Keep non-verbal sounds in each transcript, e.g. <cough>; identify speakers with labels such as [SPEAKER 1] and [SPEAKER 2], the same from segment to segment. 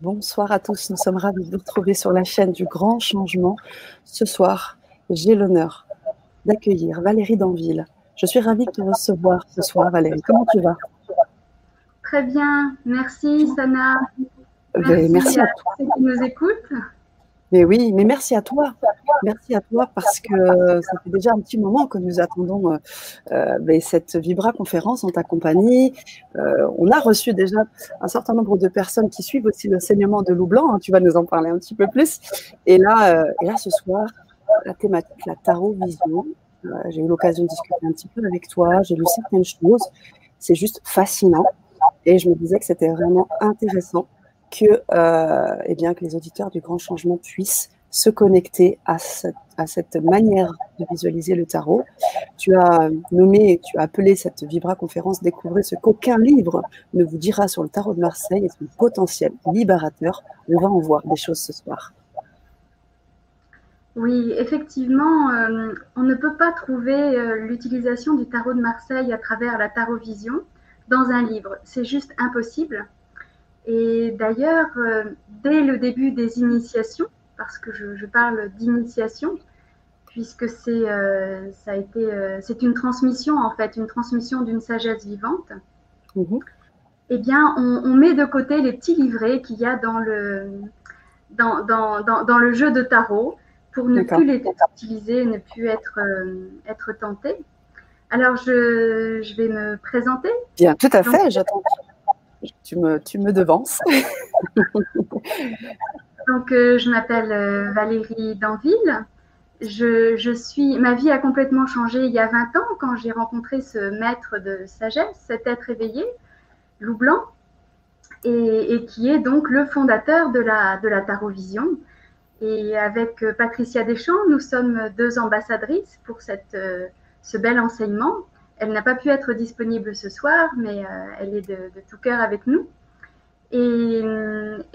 [SPEAKER 1] Bonsoir à tous, nous sommes ravis de vous retrouver sur la chaîne du Grand Changement. Ce soir, j'ai l'honneur d'accueillir Valérie Danville. Je suis ravie de te recevoir ce soir, Valérie. Comment tu vas?
[SPEAKER 2] Très bien, merci Sana. Ben, merci, à, à tous qui nous écoutent.
[SPEAKER 1] Mais oui, mais merci à toi. Merci à toi parce que ça fait déjà un petit moment que nous attendons euh, euh ben, cette Vibra conférence en ta compagnie. Euh, on a reçu déjà un certain nombre de personnes qui suivent aussi l'enseignement de Loup Blanc. Hein, tu vas nous en parler un petit peu plus. Et là, euh, et là ce soir, la thématique, la tarot vision. Euh, j'ai eu l'occasion de discuter un petit peu avec toi. J'ai lu certaines choses. C'est juste fascinant. Et je me disais que c'était vraiment intéressant que, euh, eh bien, que les auditeurs du grand changement puissent se connecter à cette, manière de visualiser le tarot. Tu as nommé, tu as appelé cette Vibra conférence Découvrez ce qu'aucun livre ne vous dira sur le tarot de Marseille et son potentiel libérateur. On va en voir des choses ce soir.
[SPEAKER 2] Oui, effectivement, euh, on ne peut pas trouver euh, l'utilisation du tarot de Marseille à travers la tarovision dans un livre. C'est juste impossible. Et d'ailleurs, euh, dès le début des initiations, parce que je, parle d'initiation, puisque c'est euh, ça a été euh, c'est une transmission en fait, une transmission d'une sagesse vivante. Mhm. Eh bien, on, met de côté les petits livrets qu'il y a dans le dans, dans, dans, le jeu de tarot pour ne plus les utiliser, ne plus être être tenté. Alors, je, je, vais me présenter.
[SPEAKER 1] Bien, tout à fait, j'attends tu me, tu me devances. <laughs>
[SPEAKER 2] Donc, euh, je m'appelle euh, Valérie Danville. Je, je, suis, ma vie a complètement changé il y a 20 ans quand j'ai rencontré ce maître de sagesse, cet être éveillé, Loup Blanc, et, et, qui est donc le fondateur de la, de la Tarovision. Et avec euh, Patricia Deschamps, nous sommes deux ambassadrices pour cette, ce bel enseignement. Elle n'a pas pu être disponible ce soir, mais euh, elle est de, tout cœur avec nous. Et,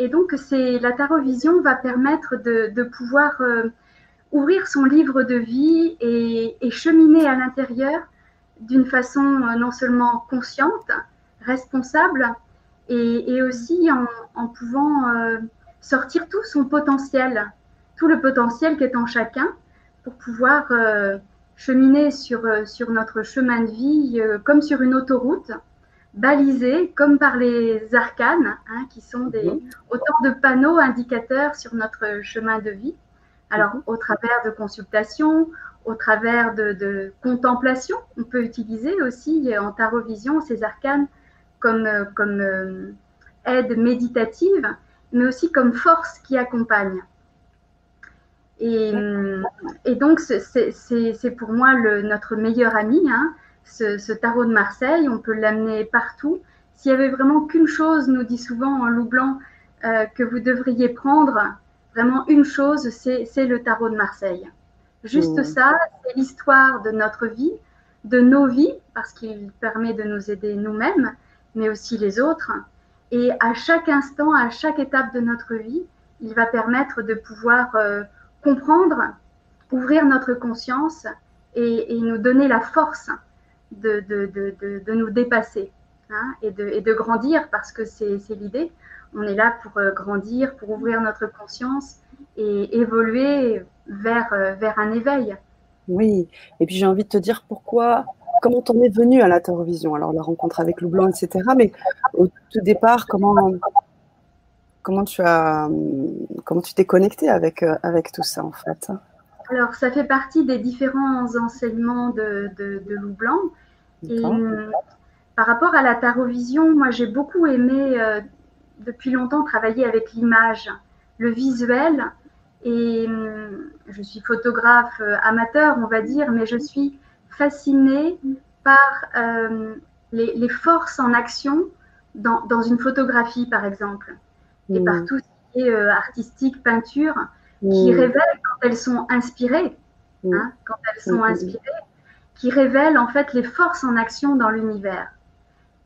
[SPEAKER 2] donc, c'est la Tarovision va permettre de, pouvoir euh, ouvrir son livre de vie et, cheminer à l'intérieur d'une façon euh, non seulement consciente, responsable, et, aussi en, pouvant sortir tout son potentiel, tout le potentiel qui est en chacun pour pouvoir cheminer sur, euh, sur notre chemin de vie euh, comme sur une autoroute, balisée comme par les arcanes, hein, qui sont des, mhm. autant de panneaux indicateurs sur notre chemin de vie. Alors, mhm. au travers de consultations, au travers de, de contemplation, on peut utiliser aussi euh, en tarovision ces arcanes comme, comme aide méditative, mais aussi comme force qui accompagne. Et, et donc, c'est pour moi le, notre meilleur ami, hein, ce, tarot de Marseille. On peut l'amener partout. S'il y avait vraiment qu'une chose, nous dit souvent en loup blanc, euh, que vous devriez prendre, vraiment une chose, c'est le tarot de Marseille. Juste mmh. ça, c'est l'histoire de notre vie, de nos vies, parce qu'il permet de nous aider nous-mêmes, mais aussi les autres. Et à chaque instant, à chaque étape de notre vie, il va permettre de pouvoir euh, comprendre, ouvrir notre conscience et, nous donner la force de, de, nous dépasser hein, et, et, de, grandir parce que c'est l'idée. On est là pour euh, grandir, pour ouvrir notre conscience et évoluer vers, euh, vers un éveil.
[SPEAKER 1] Oui, et puis j'ai envie de te dire pourquoi, comment on est venu à la Vision Alors la rencontre avec Loup Blanc, etc. Mais au tout départ, comment, comment tu as comment tu t'es connecté avec, euh, avec tout ça en fait?
[SPEAKER 2] Alors ça fait partie des différents enseignements de, de, Loup Blanc. Et hum, par rapport à la tarovision, moi j'ai beaucoup aimé euh, depuis longtemps travailler avec l'image, le visuel. Et je suis photographe euh, amateur, on va dire, mais je suis fascinée par les, les, forces en action dans, dans, une photographie, par exemple et par mm. tout ce qui est euh, artistique, peinture, qui mm. révèlent quand elles sont inspirées, mm. hein, quand elles sont inspirées, qui révèlent en fait les forces en action dans l'univers.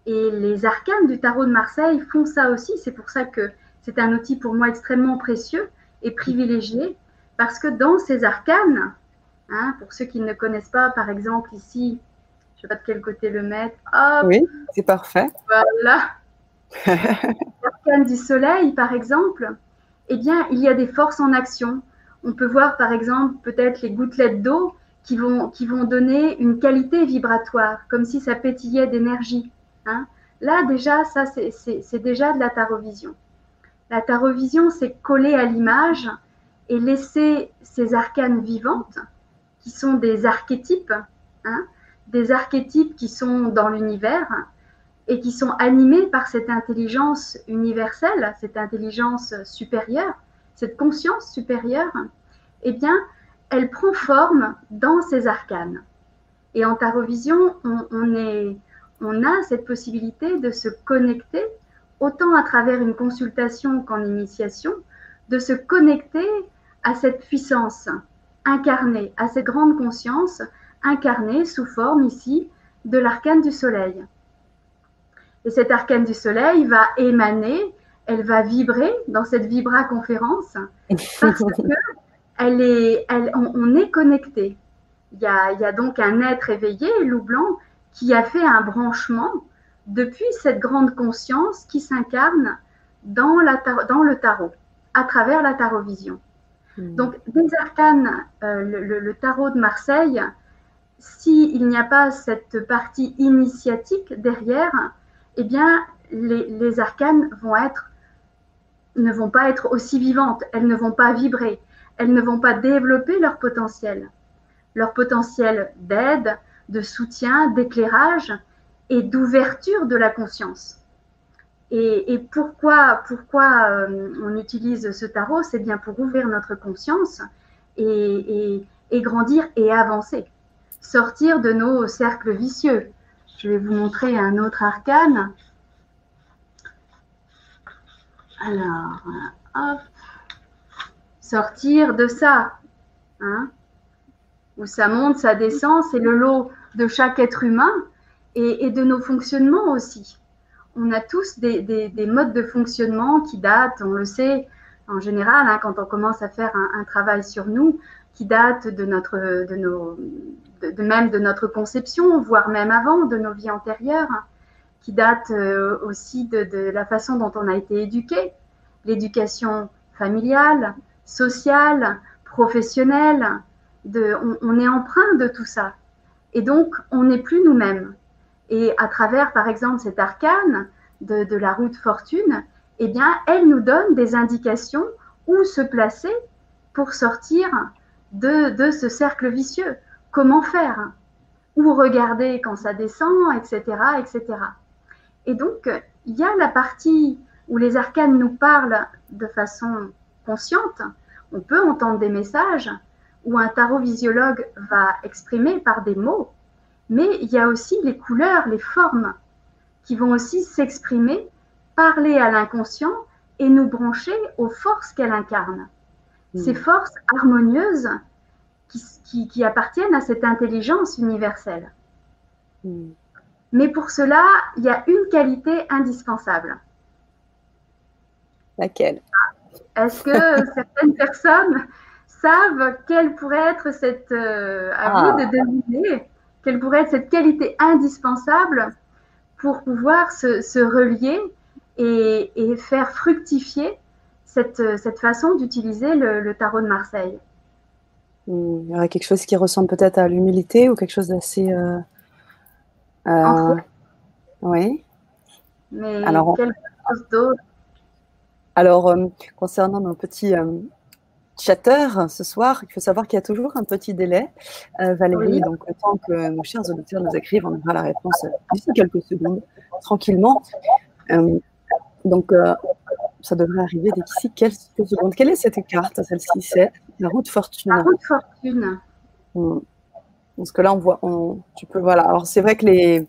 [SPEAKER 2] Et les arcanes du tarot de Marseille font ça aussi. C'est pour ça que c'est un outil pour moi extrêmement précieux et privilégié, parce que dans ces arcanes, hein, pour ceux qui ne connaissent pas, par exemple ici, je ne sais pas de quel côté le mettre.
[SPEAKER 1] oui, c'est parfait.
[SPEAKER 2] Voilà. L'arcane du soleil, par exemple, eh bien, il y a des forces en action. On peut voir, par exemple, peut-être les gouttelettes d'eau qui vont, qui vont donner une qualité vibratoire, comme si ça pétillait d'énergie. Hein. Là, déjà, ça, c'est déjà de la tarovision. La tarovision, c'est coller à l'image et laisser ces arcanes vivantes, qui sont des archétypes, hein, des archétypes qui sont dans l'univers et qui sont animés par cette intelligence universelle, cette intelligence supérieure, cette conscience supérieure, eh bien, elle prend forme dans ces arcanes. Et en tarovision, on, on a cette possibilité de se connecter, autant à travers une consultation qu'en initiation, de se connecter à cette puissance incarnée, à cette grande conscience incarnée sous forme ici de l'arcane du soleil. Et cette arcane du soleil va émaner, elle va vibrer dans cette vibra conférence parce <laughs> que elle est, elle, on, est connecté. Il y, a, il y, a, donc un être éveillé, loup blanc, qui a fait un branchement depuis cette grande conscience qui s'incarne dans, la, dans le tarot, à travers la tarovision. Hmm. Donc, des arcanes, euh, le, tarot de Marseille, s'il n'y a pas cette partie initiatique derrière, eh bien, les, arcanes vont être, ne vont pas être aussi vivantes, elles ne vont pas vibrer, elles ne vont pas développer leur potentiel, leur potentiel d'aide, de soutien, d'éclairage et d'ouverture de la conscience. Et, pourquoi, pourquoi euh, on utilise ce tarot? C'est bien pour ouvrir notre conscience et, grandir et avancer, sortir de nos cercles vicieux. Je vais vous montrer un autre arcane. Alors, hop, sortir de ça, hein, où ça monte, ça descend, c'est le lot de chaque être humain et, de nos fonctionnements aussi. On a tous des, modes de fonctionnement qui datent, on le sait en général, hein, quand on commence à faire un, travail sur nous, qui datent de notre, de nos, de, même de notre conception, voire même avant, de nos vies antérieures, qui datent euh, aussi de, la façon dont on a été éduqué, l'éducation familiale, sociale, professionnelle. On, est empreint de tout ça. Et donc, on n'est plus nous-mêmes. Et à travers, par exemple, cet arcane de, la route fortune, eh bien, elle nous donne des indications où se placer pour sortir de ce cercle vicieux. Comment faire Où regarder quand ça descend, etc., etc. Et donc, il y a la partie où les arcanes nous parlent de façon consciente, on peut entendre des messages où un tarot visiologue va exprimer par des mots, mais il y a aussi les couleurs, les formes qui vont aussi s'exprimer, parler à l'inconscient et nous brancher aux forces qu'elle incarne. Hmm. Ces forces harmonieuses qui, appartiennent à cette intelligence universelle. Hmm. Mais pour cela, il y a une qualité indispensable.
[SPEAKER 1] Laquelle?
[SPEAKER 2] Est-ce que <laughs> certaines personnes savent quelle pourrait être cette, euh, à vous de ah. deviner, quelle pourrait être cette qualité indispensable pour pouvoir se, relier et, faire fructifier cette, cette façon d'utiliser le, tarot de Marseille?
[SPEAKER 1] Il y aurait quelque chose qui ressemble peut-être à l'humilité ou quelque chose d'assez. Euh,
[SPEAKER 2] euh oui. Mais Alors, quelque chose d'autre?
[SPEAKER 1] Alors, euh, concernant nos petits euh, chatters ce soir, il faut savoir qu'il y a toujours un petit délai. Valérie, donc le temps que nos chers auditeurs nous écrivent, on aura la réponse d'ici quelques secondes, tranquillement. donc, ça devrait arriver d'ici quelques secondes. Quelle est cette carte, celle-ci C'est la route fortune.
[SPEAKER 2] La route fortune.
[SPEAKER 1] Hmm. Parce que là, on voit, on, tu peux, voilà. Alors, c'est vrai que les,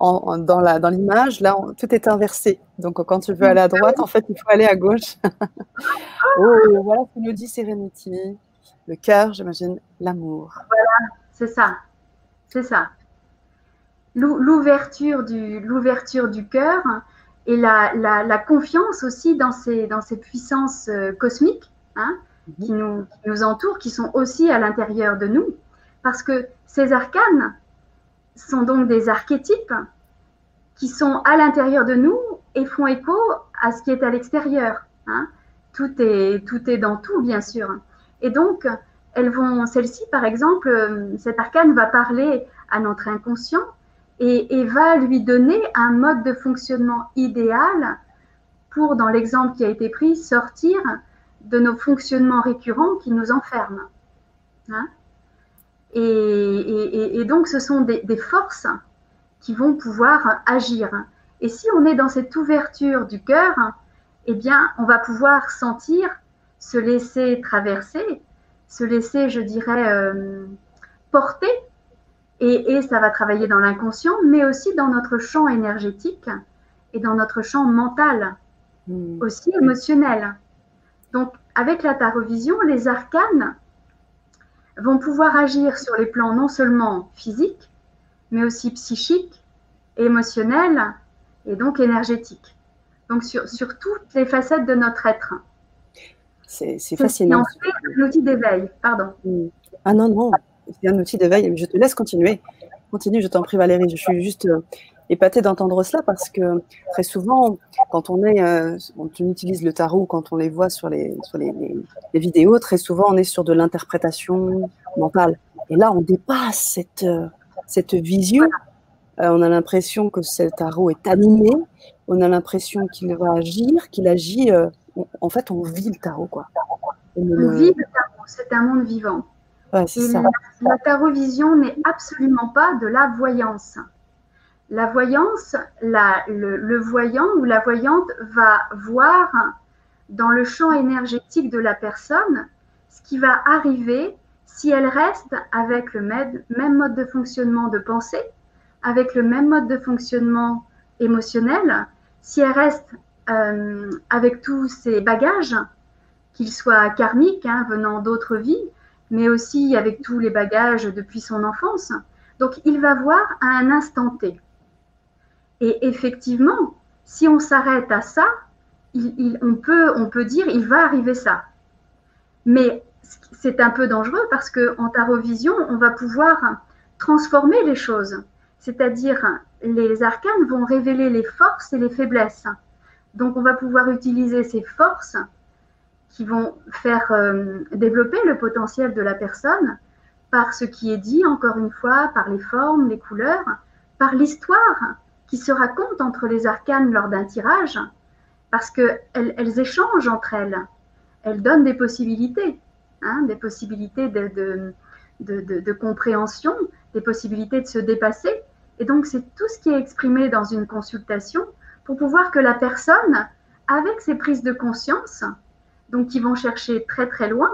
[SPEAKER 1] dans l'image, là, tout est inversé. Donc, quand tu veux aller à droite, en fait, il faut aller à gauche. <laughs> oh, voilà ce que nous dit Serenity. Le cœur, j'imagine, l'amour.
[SPEAKER 2] Voilà, c'est ça. C'est ça. L'ouverture du, l'ouverture du cœur et la, la, confiance aussi dans ces, dans ces puissances euh, cosmiques hein. Qui, nous, nous entourent, qui sont aussi à l'intérieur de nous. Parce que ces arcanes, sont donc des archétypes qui sont à l'intérieur de nous et font écho à ce qui est à l'extérieur. Hein. Tout, est, tout est dans tout, bien sûr. Et donc, elles vont, celle-ci, par exemple, cet arcane va parler à notre inconscient et, va lui donner un mode de fonctionnement idéal pour, dans l'exemple qui a été pris, sortir de nos fonctionnements récurrents qui nous enferment. Hein et, et, et, donc, ce sont des, des, forces qui vont pouvoir agir. Et si on est dans cette ouverture du cœur, eh bien, on va pouvoir sentir, se laisser traverser, se laisser, je dirais, euh, porter. Et, et, ça va travailler dans l'inconscient, mais aussi dans notre champ énergétique et dans notre champ mental, mmh. aussi émotionnel. Donc, avec la tarovision, les arcanes vont pouvoir agir sur les plans non seulement physiques, mais aussi psychiques, émotionnels et donc énergétiques. Donc sur, sur toutes les facettes de notre être.
[SPEAKER 1] C'est fascinant.
[SPEAKER 2] C'est un outil d'éveil, pardon.
[SPEAKER 1] Ah non, non, c'est un outil d'éveil. Je te laisse continuer. Continue, je t'en prie Valérie. Je suis juste euh, épatée d'entendre cela parce que très souvent, quand on est, euh, on utilise le tarot, quand on les voit sur les, sur les, les, vidéos, très souvent on est sur de l'interprétation mentale. Et là, on dépasse cette, euh, cette vision. Euh, on a l'impression que ce tarot est animé. On a l'impression qu'il va agir, qu'il agit. Euh, en fait, on vit le tarot, quoi.
[SPEAKER 2] On, vit le tarot. C'est un monde vivant.
[SPEAKER 1] Ouais, ça.
[SPEAKER 2] La, la tarovision n'est absolument pas de la voyance. La voyance, le, voyant ou la voyante va voir dans le champ énergétique de la personne ce qui va arriver si elle reste avec le même mode de fonctionnement de pensée, avec le même mode de fonctionnement émotionnel, si elle reste euh, avec tous ses bagages, qu'ils soient karmiques, hein, venant d'autres vies, mais aussi avec tous les bagages depuis son enfance. Donc, il va voir à un instant T. Et effectivement, si on s'arrête à ça, on peut dire il va arriver ça. Mais c'est un peu dangereux parce qu'en tarovision, on va pouvoir transformer les choses. C'est-à-dire, les arcanes vont révéler les forces et les faiblesses. Donc, on va pouvoir utiliser ces forces qui vont faire euh, développer le potentiel de la personne par ce qui est dit, encore une fois, par les formes, les couleurs, par l'histoire qui se raconte entre les arcanes lors d'un tirage, parce qu'elles elles échangent entre elles, elles donnent des possibilités, hein, des possibilités de, de, compréhension, des possibilités de se dépasser. Et donc, c'est tout ce qui est exprimé dans une consultation pour pouvoir que la personne, avec ses prises de conscience, donc qui vont chercher très très loin,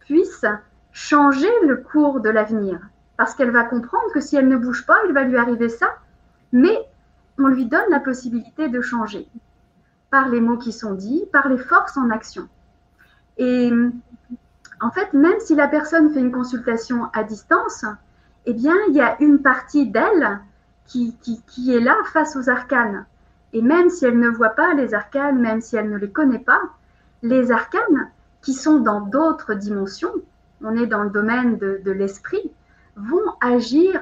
[SPEAKER 2] puisse changer le cours de l'avenir. Parce qu'elle va comprendre que si elle ne bouge pas, il va lui arriver ça, mais on lui donne la possibilité de changer par les mots qui sont dits, par les forces en action. Et en fait, même si la personne fait une consultation à distance, eh bien, il y a une partie d'elle qui, qui, est là face aux arcanes. Et même si elle ne voit pas les arcanes, même si elle ne les connaît pas, les arcanes qui sont dans d'autres dimensions, on est dans le domaine de l'esprit, vont agir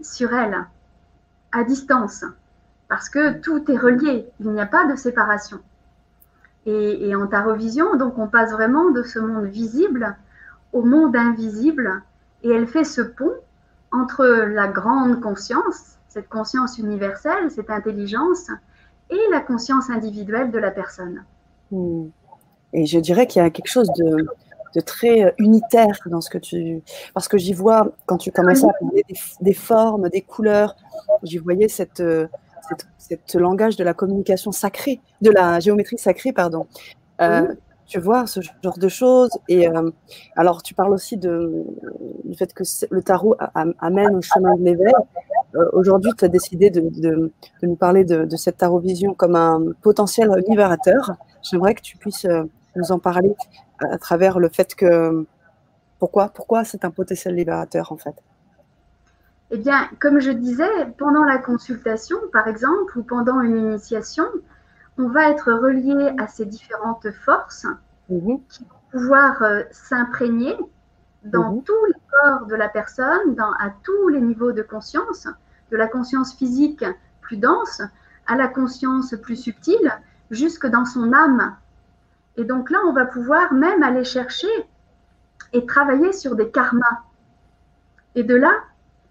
[SPEAKER 2] sur elle à distance parce que tout est relié, il n'y a pas de séparation. Et, et, en tarovision, donc on passe vraiment de ce monde visible au monde invisible, et elle fait ce pont entre la grande conscience, cette conscience universelle, cette intelligence, et la conscience individuelle de la personne.
[SPEAKER 1] Et je dirais qu'il y a quelque chose de, de, très unitaire dans ce que tu... Parce que j'y vois, quand tu commençais à parler des, des formes, des couleurs, j'y voyais cette ce langage de la communication sacrée, de la géométrie sacrée, pardon. Euh, Tu vois, ce genre de choses. Et euh, alors, tu parles aussi de, du fait que le tarot amène au chemin de l'éveil. Euh, Aujourd'hui, tu as décidé de, de, de, nous parler de, de cette tarot vision comme un potentiel libérateur. J'aimerais que tu puisses nous en parler à travers le fait que pourquoi, pourquoi c'est un potentiel libérateur en fait?
[SPEAKER 2] Eh bien, comme je disais, pendant la consultation, par exemple, ou pendant une initiation, on va être relié à ces différentes forces mmh. qui vont pouvoir euh, s'imprégner dans mmh. tous les corps de la personne, dans, à tous les niveaux de conscience, de la conscience physique plus dense à la conscience plus subtile, jusque dans son âme. Et donc là, on va pouvoir même aller chercher et travailler sur des karmas. Et de là,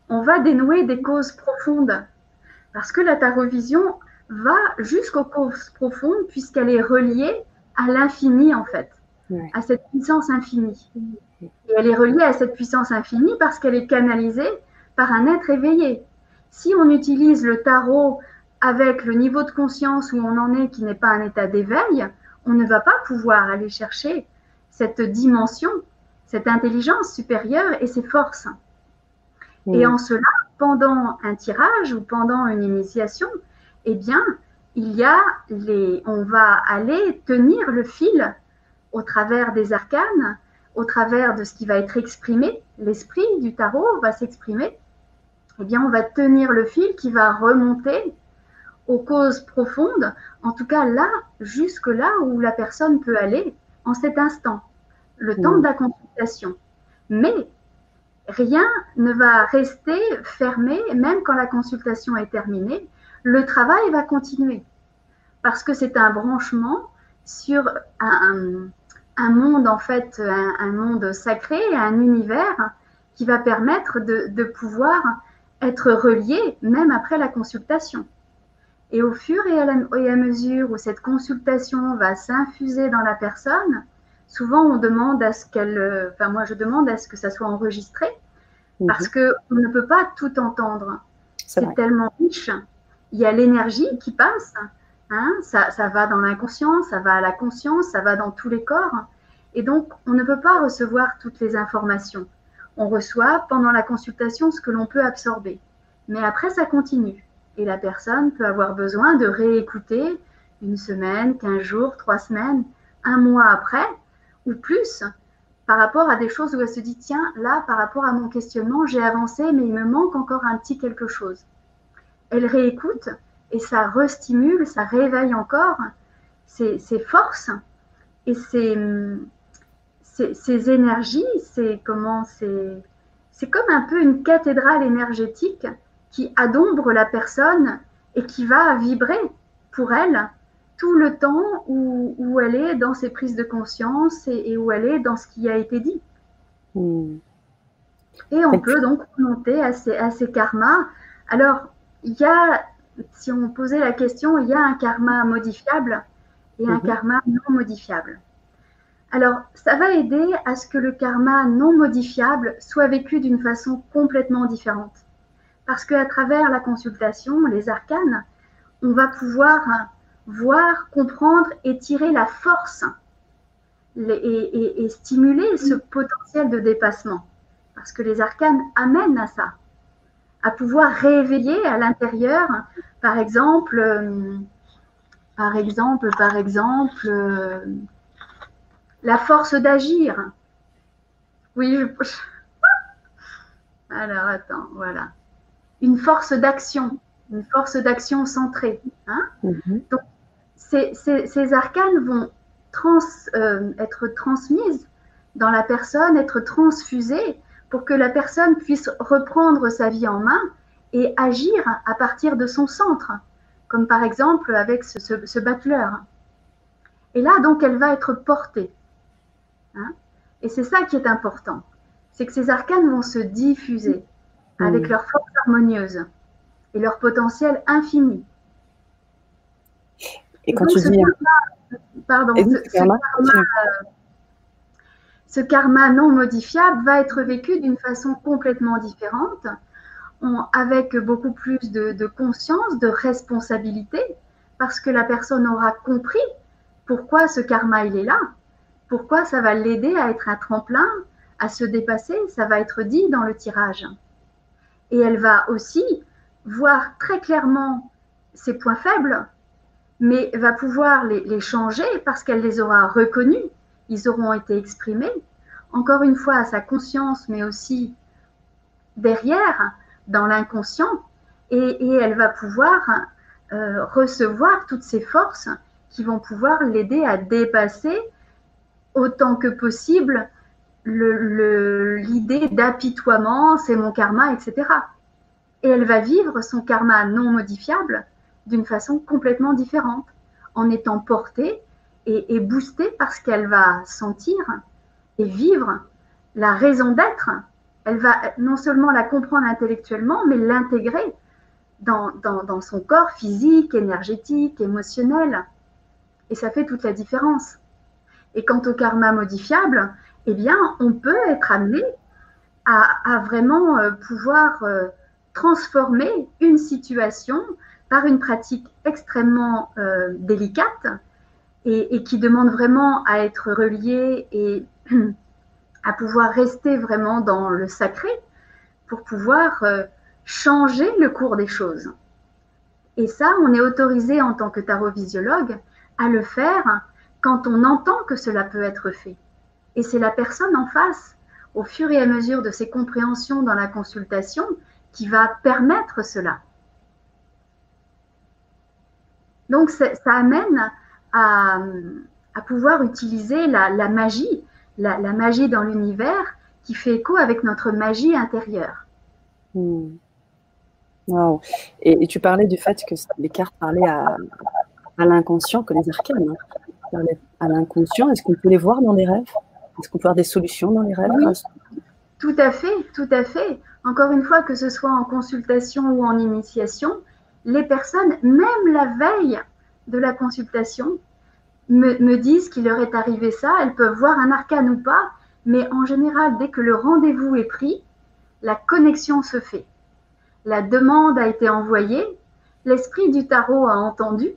[SPEAKER 2] on va dénouer des causes profondes. Parce que la tarovision va jusqu'aux causes profondes puisqu'elle est reliée à l'infini en fait, à cette puissance infinie. Et elle est reliée à cette puissance infinie parce qu'elle est canalisée par un être éveillé. Si on utilise le tarot avec le niveau de conscience où on en est qui n'est pas un état d'éveil, on ne va pas pouvoir aller chercher cette dimension, cette intelligence supérieure et ses forces. Et en cela, pendant un tirage ou pendant une initiation, eh bien, il y a les, on va aller tenir le fil au travers des arcanes, au travers de ce qui va être exprimé. L'esprit du tarot va s'exprimer. Eh bien, on va tenir le fil qui va remonter aux causes profondes, en tout cas là, jusque là où la personne peut aller en cet instant, le temps de la consultation. Mais rien ne va rester fermé, même quand la consultation est terminée. Le travail va continuer parce que c'est un branchement sur un, monde, en fait, un, monde sacré, un univers qui va permettre de, pouvoir être relié même après la consultation. Et au fur et à, et à mesure où cette consultation va s'infuser dans la personne, souvent on demande à ce qu'elle, enfin moi je demande à ce que ça soit enregistré, mhm. parce que on ne peut pas tout entendre. C'est tellement riche. Il y a l'énergie qui passe, hein, ça, ça, va dans l'inconscient, ça va à la conscience, ça va dans tous les corps. Et donc, on ne peut pas recevoir toutes les informations. On reçoit pendant la consultation ce que l'on peut absorber. Mais après, ça continue. Et la personne peut avoir besoin de réécouter une semaine, quinze jours, trois semaines, un mois après, ou plus, par rapport à des choses où elle se dit, tiens, là, par rapport à mon questionnement, j'ai avancé, mais il me manque encore un petit quelque chose. Elle réécoute et ça restimule, ça réveille encore ses, forces et ses, énergies. C'est comment c'est comme un peu une cathédrale énergétique qui adombre la personne et qui va vibrer pour elle tout le temps où, elle est dans ses prises de conscience et, où elle est dans ce qui a été dit. Hmm. Et on peut donc remonter à ces, à ces karmas. Alors, il y a, si on posait la question, il y a un karma modifiable et un mhm. karma non modifiable. Alors, ça va aider à ce que le karma non modifiable soit vécu d'une façon complètement différente. Parce qu'à travers la consultation, les arcanes, on va pouvoir voir, comprendre et tirer la force et, stimuler ce potentiel de dépassement. Parce que les arcanes amènent à ça, à pouvoir réveiller à l'intérieur, par exemple, euh, par exemple, par exemple, euh, la force d'agir. Oui, je... <laughs> Alors, attends, voilà. Une force d'action, une force d'action centrée. Hein mhm. Donc, ces, arcanes vont euh, être transmises dans la personne, être transfusées pour que la personne puisse reprendre sa vie en main et agir à partir de son centre, comme par exemple avec ce, ce, battleur. Et là, donc, elle va être portée. Hein. et c'est ça qui est important, c'est que ces arcanes vont se diffuser avec leur force harmonieuse et leur potentiel infini. Et quand tu dis. pardon, ce, karma, non modifiable va être vécu d'une façon complètement différente, avec beaucoup plus de, conscience, de responsabilité, parce que la personne aura compris pourquoi ce karma il est là, pourquoi ça va l'aider à être un tremplin, à se dépasser, ça va être dit dans le tirage. Et elle va aussi voir très clairement ses points faibles, mais va pouvoir les, changer parce qu'elle les aura reconnus, ils auront été exprimés, encore une fois à sa conscience, mais aussi derrière, dans l'inconscient, et, elle va pouvoir euh, recevoir toutes ces forces qui vont pouvoir l'aider à dépasser autant que possible l'idée d'apitoiement, c'est mon karma, etc. Et elle va vivre son karma non modifiable d'une façon complètement différente, en étant portée et, boostée par ce qu'elle va sentir et vivre, la raison d'être. Elle va non seulement la comprendre intellectuellement, mais l'intégrer dans, dans, son corps physique, énergétique, émotionnel. Et ça fait toute la différence. Et quant au karma modifiable, eh bien, on peut être amené à, vraiment euh, pouvoir euh, transformer une situation par une pratique extrêmement euh, délicate et, qui demande vraiment à être relié et <clears throat> à pouvoir rester vraiment dans le sacré pour pouvoir changer le cours des choses. Et ça, on est autorisé en tant que tarotvisiologue à le faire quand on entend que cela peut être fait. Et c'est la personne en face, au fur et à mesure de ses compréhensions dans la consultation, qui va permettre cela. Donc ça amène à, pouvoir utiliser la, magie, la, magie dans l'univers qui fait écho avec notre magie intérieure.
[SPEAKER 1] Hmm. Wow. Et, tu parlais du fait que les cartes parlaient à, l'inconscient, que les arcanes hein, parlaient à l'inconscient. Est-ce qu'on peut les voir dans les rêves? Est-ce qu'on peut avoir des solutions dans les rêves?
[SPEAKER 2] Tout à fait, tout à fait. Encore une fois, que ce soit en consultation ou en initiation, les personnes, même la veille de la consultation, me, me disent qu'il leur est arrivé ça. Elles peuvent voir un arcane ou pas, mais en général, dès que le rendez-vous est pris, la connexion se fait la demande a été envoyée, l'esprit du tarot a entendu,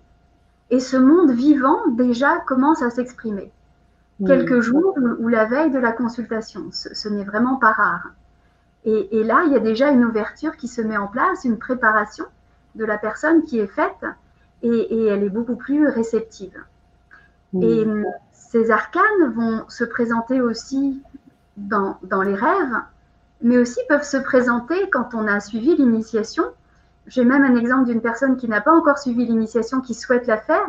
[SPEAKER 2] et ce monde vivant déjà commence à s'exprimer. Quelques jours ou, la veille de la consultation, ce, n'est vraiment pas rare. Et, là, il y a déjà une ouverture qui se met en place, une préparation de la personne qui est faite, et, elle est beaucoup plus réceptive. Et ces arcanes vont se présenter aussi dans, dans les rêves, mais aussi peuvent se présenter quand on a suivi l'initiation. J'ai même un exemple d'une personne qui n'a pas encore suivi l'initiation, qui souhaite la faire,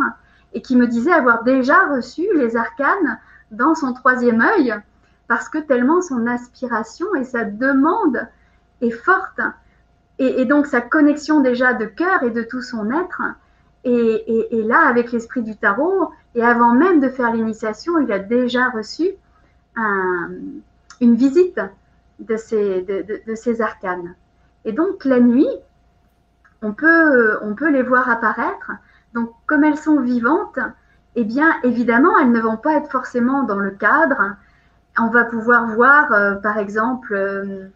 [SPEAKER 2] et qui me disait avoir déjà reçu les arcanes dans son troisième œil, parce que tellement son aspiration et sa demande est forte. Et, donc sa connexion déjà de cœur et de tout son être. Et, là, avec l'esprit du tarot, et avant même de faire l'initiation, il a déjà reçu un, une visite de ces, de, ces arcanes. Et donc la nuit, on peut, on peut les voir apparaître. Donc comme elles sont vivantes, eh bien évidemment, elles ne vont pas être forcément dans le cadre. On va pouvoir voir, euh, par exemple, euh,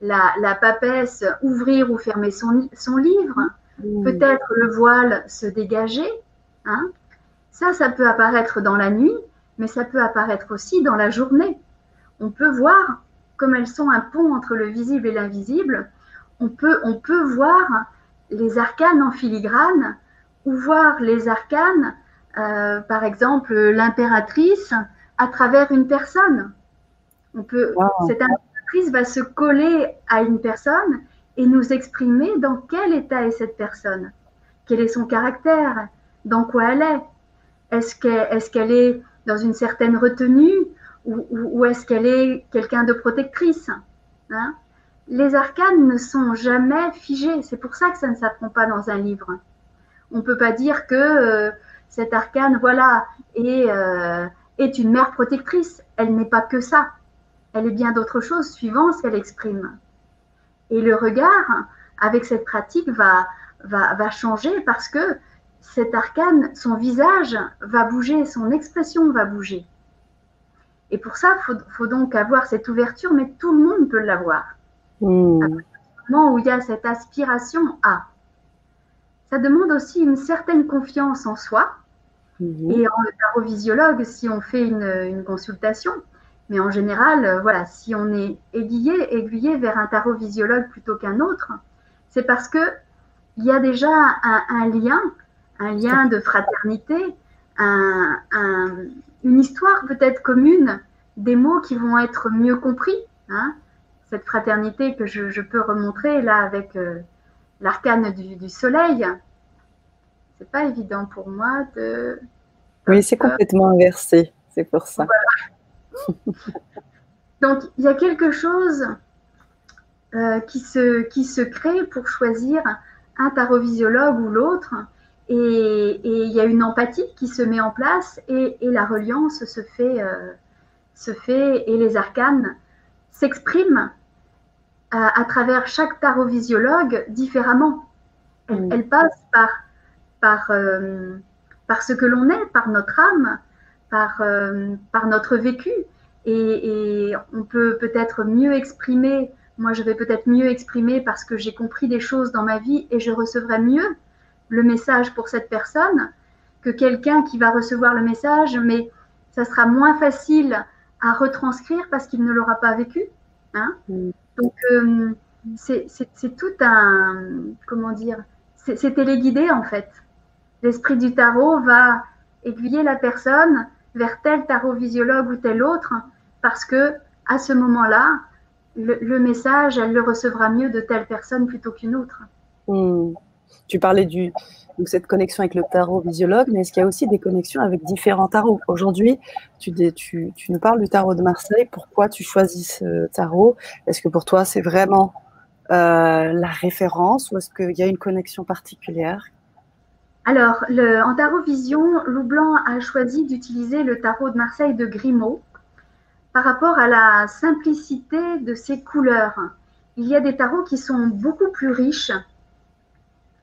[SPEAKER 2] la, la, papesse ouvrir ou fermer son, son livre, mmh. peut-être le voile se dégager. Hein. Ça, ça peut apparaître dans la nuit, mais ça peut apparaître aussi dans la journée. On peut voir comme elles sont un pont entre le visible et l'invisible, on peut, on peut voir les arcanes en filigrane ou voir les arcanes, euh, par exemple l'impératrice, à travers une personne. On peut, Cette va se coller à une personne et nous exprimer dans quel état est cette personne, quel est son caractère, dans quoi elle est? Est-ce qu'elle est, dans une certaine retenue ou, est-ce qu'elle est quelqu'un de protectrice? Hein? Les arcanes ne sont jamais figés. C'est pour ça que ça ne s'apprend pas dans un livre. On ne peut pas dire que euh, cette arcane, voilà, est, euh, est une mère protectrice. Elle n'est pas que ça. Elle est bien d'autres choses suivant ce qu'elle exprime. Et le regard, avec cette pratique, va, va, va changer parce que cet arcane, son visage va bouger, son expression va bouger. Et pour ça, il faut, donc avoir cette ouverture, mais tout le monde peut l'avoir. Mmh. À moment où il y a cette aspiration à. Ça demande aussi une certaine confiance en soi. Hmm. Et en tarovisiologue, si on fait une, consultation, mais en général, euh, voilà, si on est aiguillé, aiguillé vers un tarovisiologue plutôt qu'un autre, c'est parce que il y a déjà un, lien, un lien de fraternité, un, une histoire peut-être commune, des mots qui vont être mieux compris. Hein. Cette fraternité que je, peux remontrer là avec euh, l'arcane du, soleil. C'est pas évident pour moi de.
[SPEAKER 1] Oui, c'est complètement inversé. C'est pour ça. <laughs>
[SPEAKER 2] Donc, il y a quelque chose euh, qui, se, qui se crée pour choisir un tarovisiologue ou l'autre, et, il y a une empathie qui se met en place et, la reliance se fait, euh, se fait et les arcanes s'expriment à, travers chaque tarovisiologue différemment. Elle, passe par, par, euh, par ce que l'on est, par notre âme, par, euh, par notre vécu. Et, et on peut peut-être mieux exprimer, moi je vais peut-être mieux exprimer parce que j'ai compris des choses dans ma vie et je recevrai mieux le message pour cette personne que quelqu'un qui va recevoir le message, mais ça sera moins facile à retranscrire parce qu'il ne l'aura pas vécu. Hein mm. Donc, euh, c'est tout un. Comment dire C'est téléguidé en fait. L'esprit du tarot va aiguiller la personne vers tel tarot visiologue ou tel autre parce que à ce moment-là, le, message, elle le recevra mieux de telle personne plutôt qu'une autre.
[SPEAKER 1] Mm. Tu parlais de cette connexion avec le tarot visiologue, mais est-ce qu'il y a aussi des connexions avec différents tarots? Aujourd'hui, tu, tu, nous parles du tarot de Marseille. Pourquoi tu choisis ce tarot? Est-ce que pour toi, c'est vraiment euh, la référence ou est-ce qu'il y a une connexion particulière?
[SPEAKER 2] Alors, en tarot vision, Lou Blanc a choisi d'utiliser le tarot de Marseille de Grimaud par rapport à la simplicité de ses couleurs. Il y a des tarots qui sont beaucoup plus riches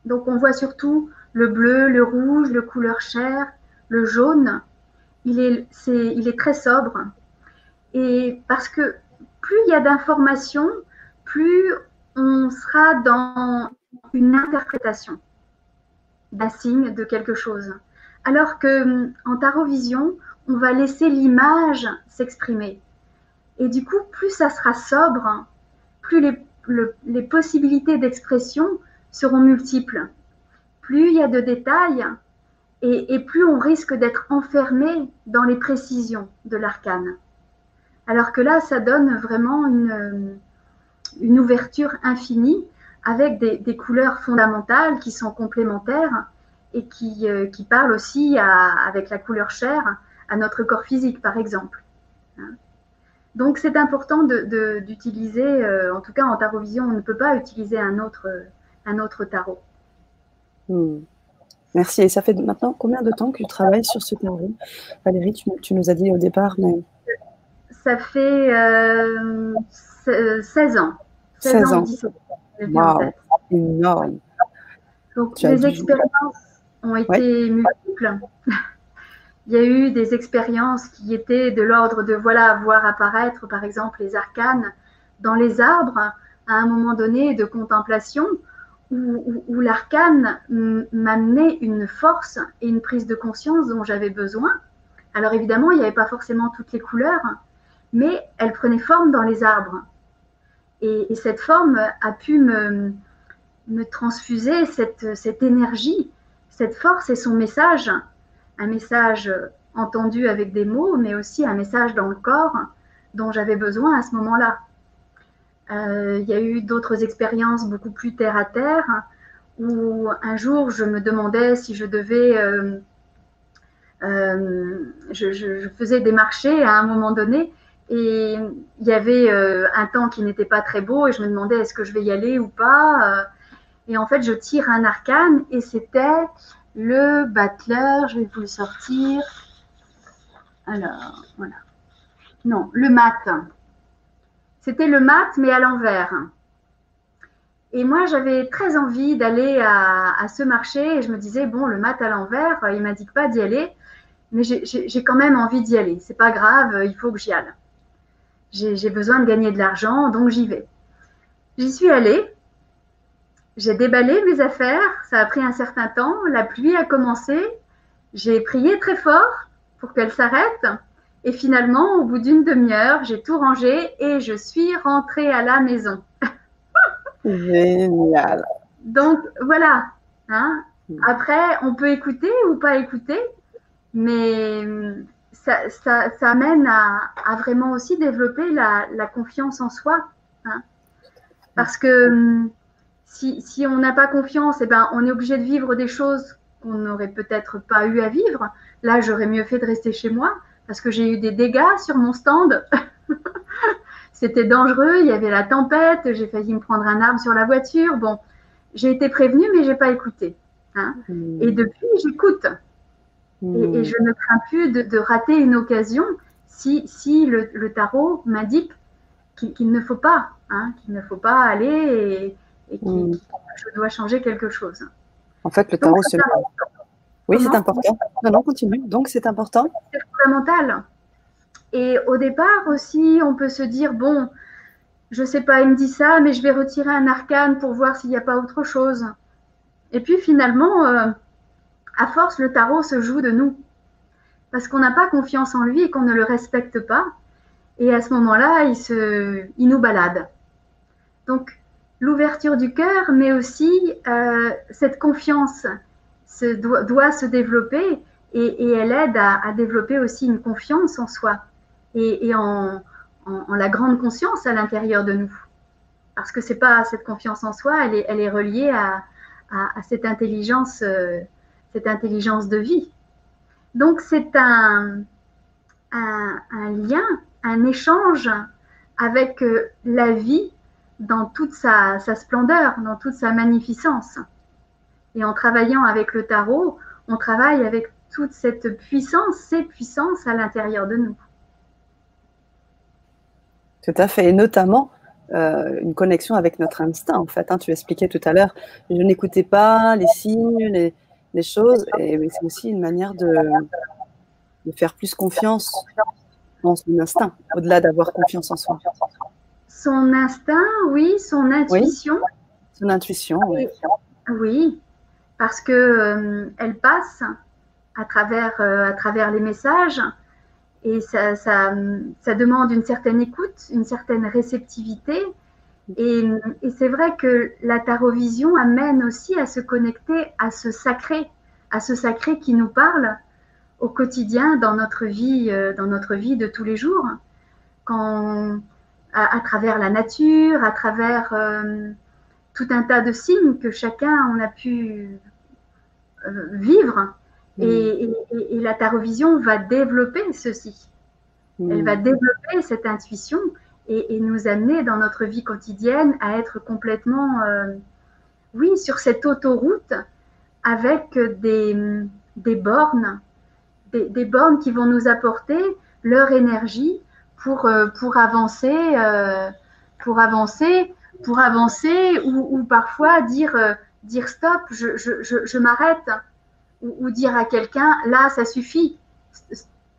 [SPEAKER 2] donc on voit surtout le bleu, le rouge, le couleur chair, le jaune. Il est, il est très sobre. Et parce que plus il y a d'informations, plus on sera dans une interprétation d'un signe, de quelque chose. Alors que en tarot vision, on va laisser l'image s'exprimer. Et du coup, plus ça sera sobre, plus les, possibilités d'expression seront multiples. Plus il y a de détails et, plus on risque d'être enfermé dans les précisions de l'arcane. Alors que là, ça donne vraiment une ouverture infinie avec des, couleurs fondamentales qui sont complémentaires et qui, euh, qui parlent aussi avec la couleur chair à notre corps physique, par exemple. Hein. Donc c'est important d'utiliser, euh, en tout cas en tarovision, on ne peut pas utiliser un autre, un autre tarot.
[SPEAKER 1] Hmm. Merci. Et ça fait maintenant combien de temps que tu travailles sur ce tarot? Valérie, tu, nous as dit au départ, mais...
[SPEAKER 2] Ça fait 16 euh, ans.
[SPEAKER 1] 16, ans. Wow, énorme.
[SPEAKER 2] Donc, les expériences ont été multiples. <laughs> Il y a eu des expériences qui étaient de l'ordre de voilà, voir apparaître, par exemple, les arcanes dans les arbres à un moment donné de contemplation où, l'arcane m'amenait une force et une prise de conscience dont j'avais besoin. Alors évidemment, il n'y avait pas forcément toutes les couleurs, mais elle prenait forme dans les arbres. Et, cette forme a pu me, transfuser cette, cette, énergie, cette force et son message, un message entendu avec des mots, mais aussi un message dans le corps dont j'avais besoin à ce moment-là. Euh, il y a eu d'autres expériences beaucoup plus terre à terre où un jour je me demandais si je devais. Euh, euh, je, faisais des marchés à un moment donné et il y avait un temps qui n'était pas très beau et je me demandais est-ce que je vais y aller ou pas. et en fait, je tire un arcane et c'était le battleur. Je vais vous le sortir. Alors, voilà. Non, le mat. C'était le mat, mais à l'envers. Et moi, j'avais très envie d'aller à, ce marché et je me disais, bon, le mat à l'envers, il m'indique pas d'y aller, mais j'ai quand même envie d'y aller. C'est pas grave, il faut que j'y aille. J'ai besoin de gagner de l'argent, donc j'y vais. J'y suis allée. J'ai déballé mes affaires. Ça a pris un certain temps. La pluie a commencé. J'ai prié très fort pour qu'elle s'arrête. Et finalement, au bout d'une demi-heure, j'ai tout rangé et je suis rentrée à la maison.
[SPEAKER 1] Génial.
[SPEAKER 2] Donc voilà. Hein. Hmm. Après, on peut écouter ou pas écouter, mais ça, ça, ça amène à, vraiment aussi développer la, confiance en soi. Hein. Parce que si, si on n'a pas confiance, eh ben, on est obligé de vivre des choses qu'on n'aurait peut-être pas eu à vivre. Là, j'aurais mieux fait de rester chez moi parce que j'ai eu des dégâts sur mon stand. <laughs> C'était dangereux, il y avait la tempête, j'ai failli me prendre un arbre sur la voiture. Bon, j'ai été prévenue, mais j'ai pas écouté. Hein. Hmm. Et depuis, j'écoute. Et, je ne crains plus de, rater une occasion si, si le, tarot m'indique qu'il ne faut pas, hein, qu'il ne faut pas aller et, et hmm. que je dois changer quelque chose.
[SPEAKER 1] En fait, le tarot, c'est oui, c'est important. Non, non, continue. Donc, c'est important.
[SPEAKER 2] C'est fondamental. Et au départ aussi, on peut se dire, bon, je sais pas, il me dit ça, mais je vais retirer un arcane pour voir s'il n'y a pas autre chose. Et puis finalement, euh, à force, le tarot se joue de nous. Parce qu'on n'a pas confiance en lui et qu'on ne le respecte pas. Et à ce moment-là, il, nous balade. Donc, l'ouverture du cœur, mais aussi euh, cette confiance doit, se développer et, elle aide à, développer aussi une confiance en soi et, en, la grande conscience à l'intérieur de nous. Parce que c'est pas cette confiance en soi, elle est, elle est reliée à, cette intelligence, euh, intelligence de vie. Donc c'est un, un, lien, un échange avec euh, la vie dans toute sa splendeur, dans toute sa magnificence. Et en travaillant avec le tarot, on travaille avec toute cette puissance, ces puissances à l'intérieur de nous.
[SPEAKER 1] Tout à fait, et notamment euh, une connexion avec notre instinct, en fait. Hein. tu expliquais tout à l'heure, je n'écoutais pas les signes, les, choses, et c'est aussi une manière de, faire plus confiance en son instinct, au-delà d'avoir confiance en soi.
[SPEAKER 2] Son instinct, oui, son intuition.
[SPEAKER 1] Son intuition, oui.
[SPEAKER 2] Oui, parce que euh, elle passe à travers, euh, à travers les messages et ça, ça, ça, demande une certaine écoute, une certaine réceptivité. Et, et c'est vrai que la tarovision amène aussi à se connecter à ce sacré, à ce sacré qui nous parle au quotidien dans notre vie, euh, dans notre vie de tous les jours, quand à, à travers la nature, à travers tout un tas de signes que chacun on a pu euh, vivre. Mm. Et, la tarovision va développer ceci. Mm. Elle va développer cette intuition et, nous amener dans notre vie quotidienne à être complètement, euh, oui, sur cette autoroute avec des, des bornes, des, bornes qui vont nous apporter leur énergie pour, euh, pour avancer, pour avancer, pour avancer ou, ou parfois dire dire stop, je, je, je, m'arrête, ou, dire à quelqu'un, là, ça suffit,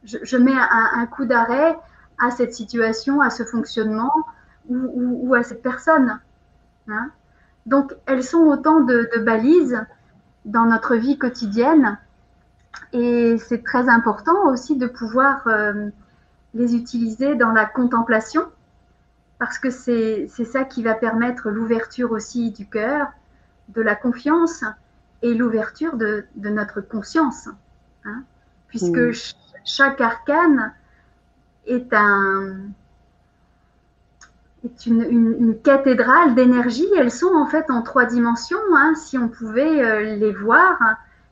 [SPEAKER 2] je, mets un, coup d'arrêt à cette situation, à ce fonctionnement ou, ou, à cette personne. Hein. Donc, elles sont autant de, balises dans notre vie quotidienne et c'est très important aussi de pouvoir euh, les utiliser dans la contemplation parce que c'est ça qui va permettre l'ouverture aussi du cœur, de la confiance et l'ouverture de, notre conscience. Hein, puisque mm. chaque arcane est, un, est une, cathédrale d'énergie. Elles sont en fait en trois dimensions, hein, si on pouvait euh, les voir.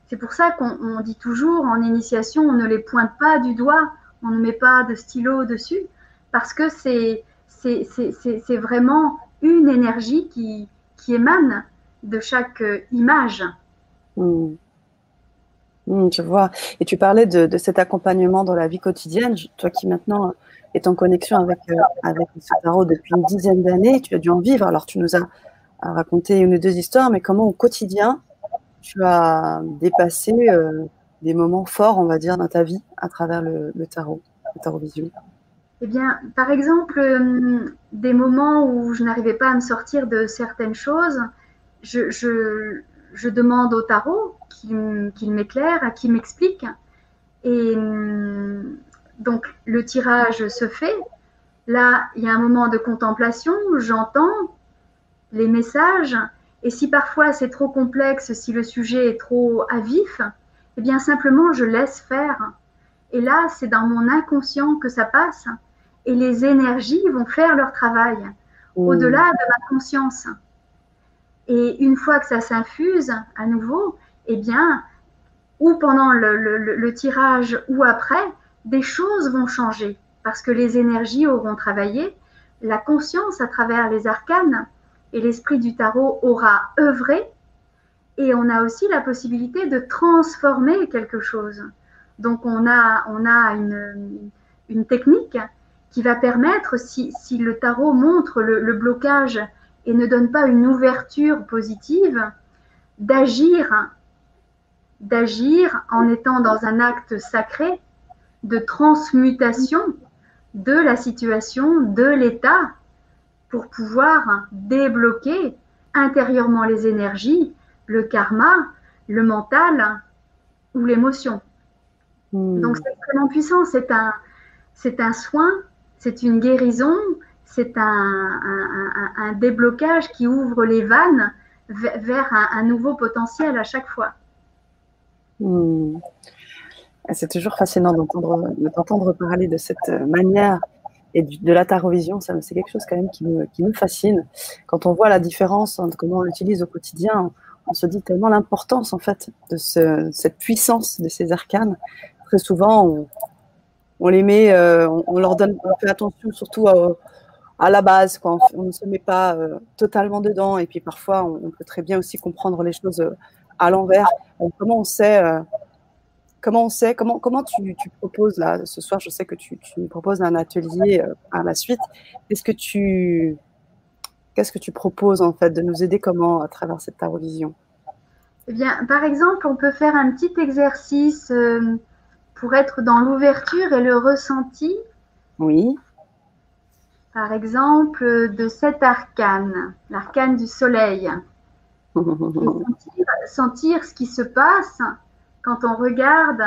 [SPEAKER 2] C'est pour ça qu'on dit toujours en initiation, on ne les pointe pas du doigt, on ne met pas de stylo dessus, parce que c'est vraiment une énergie qui, qui émane de chaque euh, image.
[SPEAKER 1] Hmm. Hmm, je vois. Et tu parlais de, cet accompagnement dans la vie quotidienne. Toi qui maintenant es en connexion avec, euh, avec ce tarot depuis une dizaine d'années, tu as dû en vivre. Alors tu nous as, raconté une ou deux histoires, mais comment au quotidien tu as dépassé euh, des moments forts, on va dire, dans ta vie à travers le, tarot, le tarot visuel?
[SPEAKER 2] Eh bien, par exemple, des moments où je n'arrivais pas à me sortir de certaines choses, je, demande au tarot qu'il m'éclaire, qu'il m'explique. Et hum, donc, le tirage se fait. Là, il y a un moment de contemplation, j'entends les messages. Et si parfois c'est trop complexe, si le sujet est trop à vif, eh bien simplement je laisse faire. Et là, c'est dans mon inconscient que ça passe. Et les énergies vont faire leur travail, mmh. au-delà de ma conscience. Et une fois que ça s'infuse à nouveau, eh bien, ou pendant le, tirage ou après, des choses vont changer parce que les énergies auront travaillé, la conscience à travers les arcanes et l'esprit du tarot aura œuvré et on a aussi la possibilité de transformer quelque chose. Donc on a, on a une, technique qui va permettre, si, si le tarot montre le, blocage et ne donne pas une ouverture positive, d'agir, d'agir en étant dans un acte sacré de transmutation de la situation, de l'état, pour pouvoir débloquer intérieurement les énergies, le karma, le mental ou l'émotion. Hmm. Donc c'est vraiment puissant, c'est un, c'est un soin, c'est une guérison, c'est un, un, déblocage qui ouvre les vannes vers un, nouveau potentiel à chaque fois.
[SPEAKER 1] Hmm. C'est toujours fascinant d'entendre parler de cette manière et de la tarovision. C'est quelque chose quand même qui me, fascine. Quand on voit la différence entre comment on l'utilise au quotidien, on se dit tellement l'importance en fait de ce, cette puissance de ces arcanes. Très souvent, on, les met, euh, on, leur donne, on fait attention surtout à, la base. On, ne se met pas euh, totalement dedans. Et puis parfois, on, peut très bien aussi comprendre les choses euh, à l'envers. comment on sait, comment on sait, comment, comment tu, tu, proposes là ce soir Je sais que tu, tu nous proposes un atelier à la suite. Est-ce que tu, qu'est-ce que tu proposes en fait de nous aider comment à travers cette tarovision
[SPEAKER 2] Eh bien, par exemple, on peut faire un petit exercice pour être dans l'ouverture et le ressenti.
[SPEAKER 1] Oui.
[SPEAKER 2] Par exemple, de cet arcane, l'arcane du soleil. Sentir, ce qui se passe quand on regarde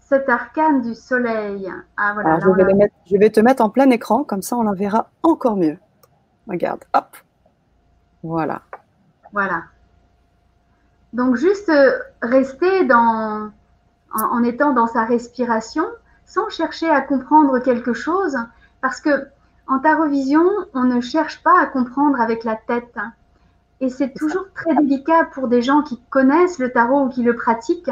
[SPEAKER 2] cet arcane du soleil.
[SPEAKER 1] Ah, voilà, je, vais je, vais te mettre en plein écran, comme ça on la verra encore mieux. Regarde, hop. Voilà.
[SPEAKER 2] Voilà. Donc juste rester dans, en, étant dans sa respiration sans chercher à comprendre quelque chose, parce que en tarovision, on ne cherche pas à comprendre avec la tête. Et c'est toujours très délicat pour des gens qui connaissent le tarot ou qui le pratiquent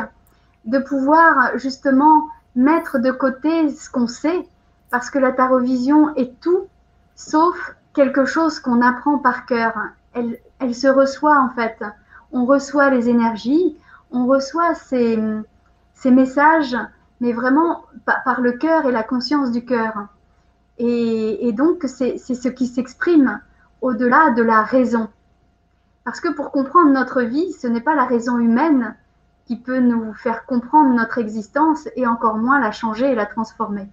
[SPEAKER 2] de pouvoir justement mettre de côté ce qu'on sait, parce que la tarovision est tout sauf quelque chose qu'on apprend par cœur. Elle, elle se reçoit en fait. On reçoit les énergies, on reçoit ces, ces messages, mais vraiment par, le cœur et la conscience du cœur. Et, donc, c'est ce qui s'exprime au-delà de la raison. Parce que pour comprendre notre vie, ce n'est pas la raison humaine qui peut nous faire comprendre notre existence et encore moins la changer et la transformer.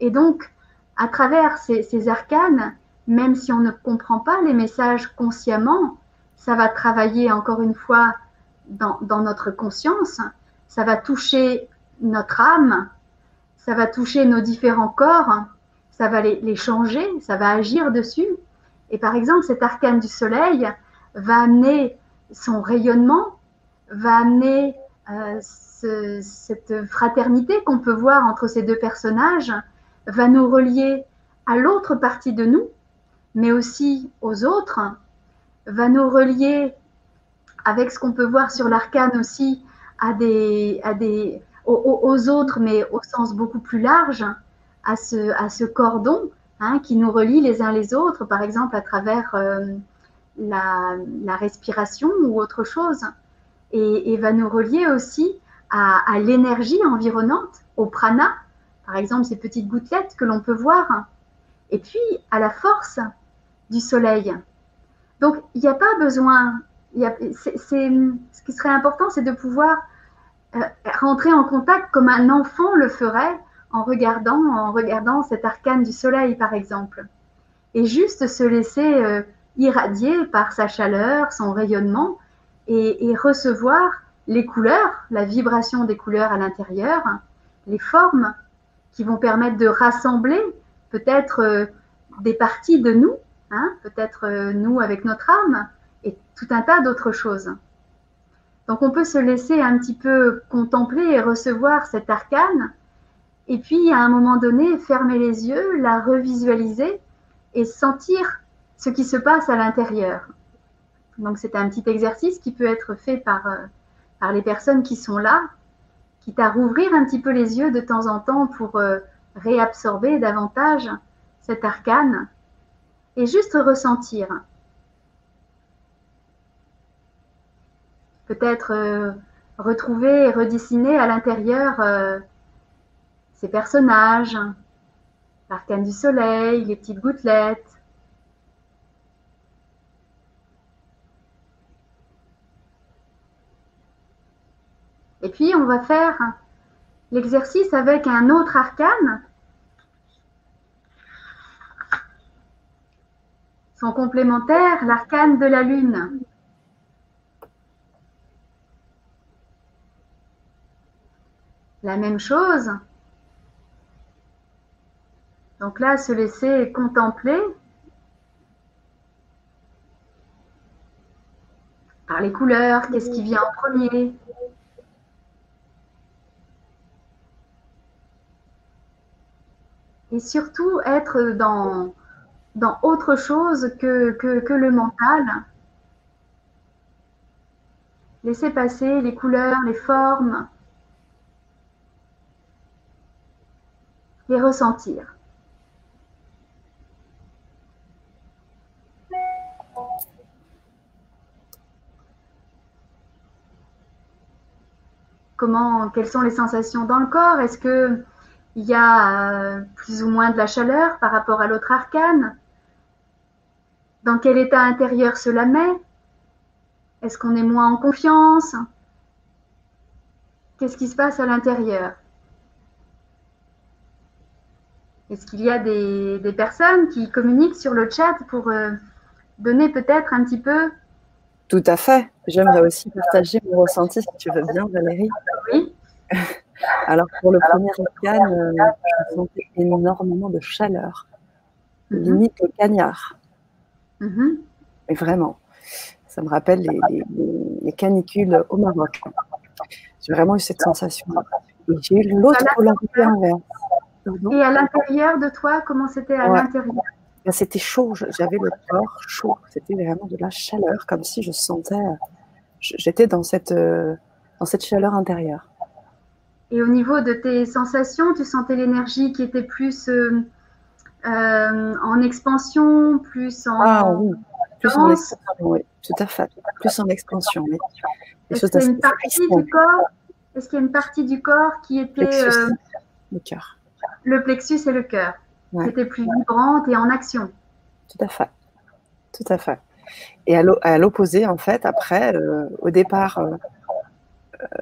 [SPEAKER 2] Et donc, à travers ces, arcanes, même si on ne comprend pas les messages consciemment, ça va travailler encore une fois dans, notre conscience ça va toucher notre âme, ça va toucher nos différents corps, ça va les, changer, ça va agir dessus. Et par exemple, cet arcane du soleil va amener son rayonnement, va amener euh, cette fraternité qu'on peut voir entre ces deux personnages, va nous relier à l'autre partie de nous, mais aussi aux autres, va nous relier avec ce qu'on peut voir sur l'arcane aussi, aux, autres, mais au sens beaucoup plus large, à ce, à ce cordon hein, qui nous relie les uns les autres, par exemple à travers euh, la, respiration ou autre chose, et, va nous relier aussi à, l'énergie environnante, au prana, par exemple ces petites gouttelettes que l'on peut voir, et puis à la force du soleil. Donc il n'y a pas besoin c'est, ce qui serait important, c'est de pouvoir euh, rentrer en contact comme un enfant le ferait en regardant, en regardant cet arcane du soleil, par exemple. Et juste se laisser euh, irradier par sa chaleur, son rayonnement, et, recevoir les couleurs, la vibration des couleurs à l'intérieur, les formes qui vont permettre de rassembler peut-être euh, des parties de nous, hein, peut-être nous avec notre âme, et tout un tas d'autres choses. Donc on peut se laisser un petit peu contempler et recevoir cet arcane, et puis à un moment donné, fermer les yeux, la revisualiser et sentir ce qui se passe à l'intérieur. Donc c'est un petit exercice qui peut être fait euh, par, les personnes qui sont là, quitte à rouvrir un petit peu les yeux de temps en temps pour euh, réabsorber davantage cet arcane et juste ressentir. Peut-être euh, retrouver et redessiner à l'intérieur ces personnages, l'arcane du soleil, les petites gouttelettes, Et puis, on va faire l'exercice avec un autre arcane. Son complémentaire, l'arcane de la lune. La même chose. Donc là, se laisser contempler par les couleurs, qu'est-ce qui vient en premier, et surtout être dans, autre chose que, que, le mental. Laisser passer les couleurs, les formes, les ressentir. Comment, quelles sont les sensations dans le corps? Est-ce que il y a euh, plus ou moins de la chaleur par rapport à l'autre arcane. Dans quel état intérieur cela met? Est-ce qu'on est moins en confiance? Qu'est-ce qui se passe à l'intérieur? Est-ce qu'il y a des, personnes qui communiquent sur le chat pour euh, donner peut-être un petit peu?
[SPEAKER 1] Tout à fait. J'aimerais aussi partager mon ressenti si tu veux bien, Valérie. Oui. <laughs> Alors pour le premier arcane, euh, je sentais énormément de chaleur, mhm. limite le cagnard. Mhm. Mais vraiment, ça me rappelle les, canicules au Maroc. J'ai vraiment eu cette sensation. Et j'ai eu l'autre polarité inverse.
[SPEAKER 2] Et à l'intérieur de toi, comment c'était à l'intérieur?
[SPEAKER 1] Ben, C'était chaud, j'avais le corps chaud. C'était vraiment de la chaleur, comme si je sentais, j'étais dans cette, euh, dans cette chaleur intérieure.
[SPEAKER 2] Et au niveau de tes sensations, tu sentais l'énergie qui était plus euh, euh, en expansion, plus en.
[SPEAKER 1] Ah oui, plus en expansion, oui, tout à fait. Plus en expansion, oui.
[SPEAKER 2] Est-ce qu'il y a une partie du corps Est-ce qu'il y a une partie du corps qui était.
[SPEAKER 1] Euh, le cœur.
[SPEAKER 2] Le plexus et le cœur. Qui était plus vibrante et en action?
[SPEAKER 1] Tout à fait. Tout à fait. Et à l'opposé, en fait, après, au départ, euh,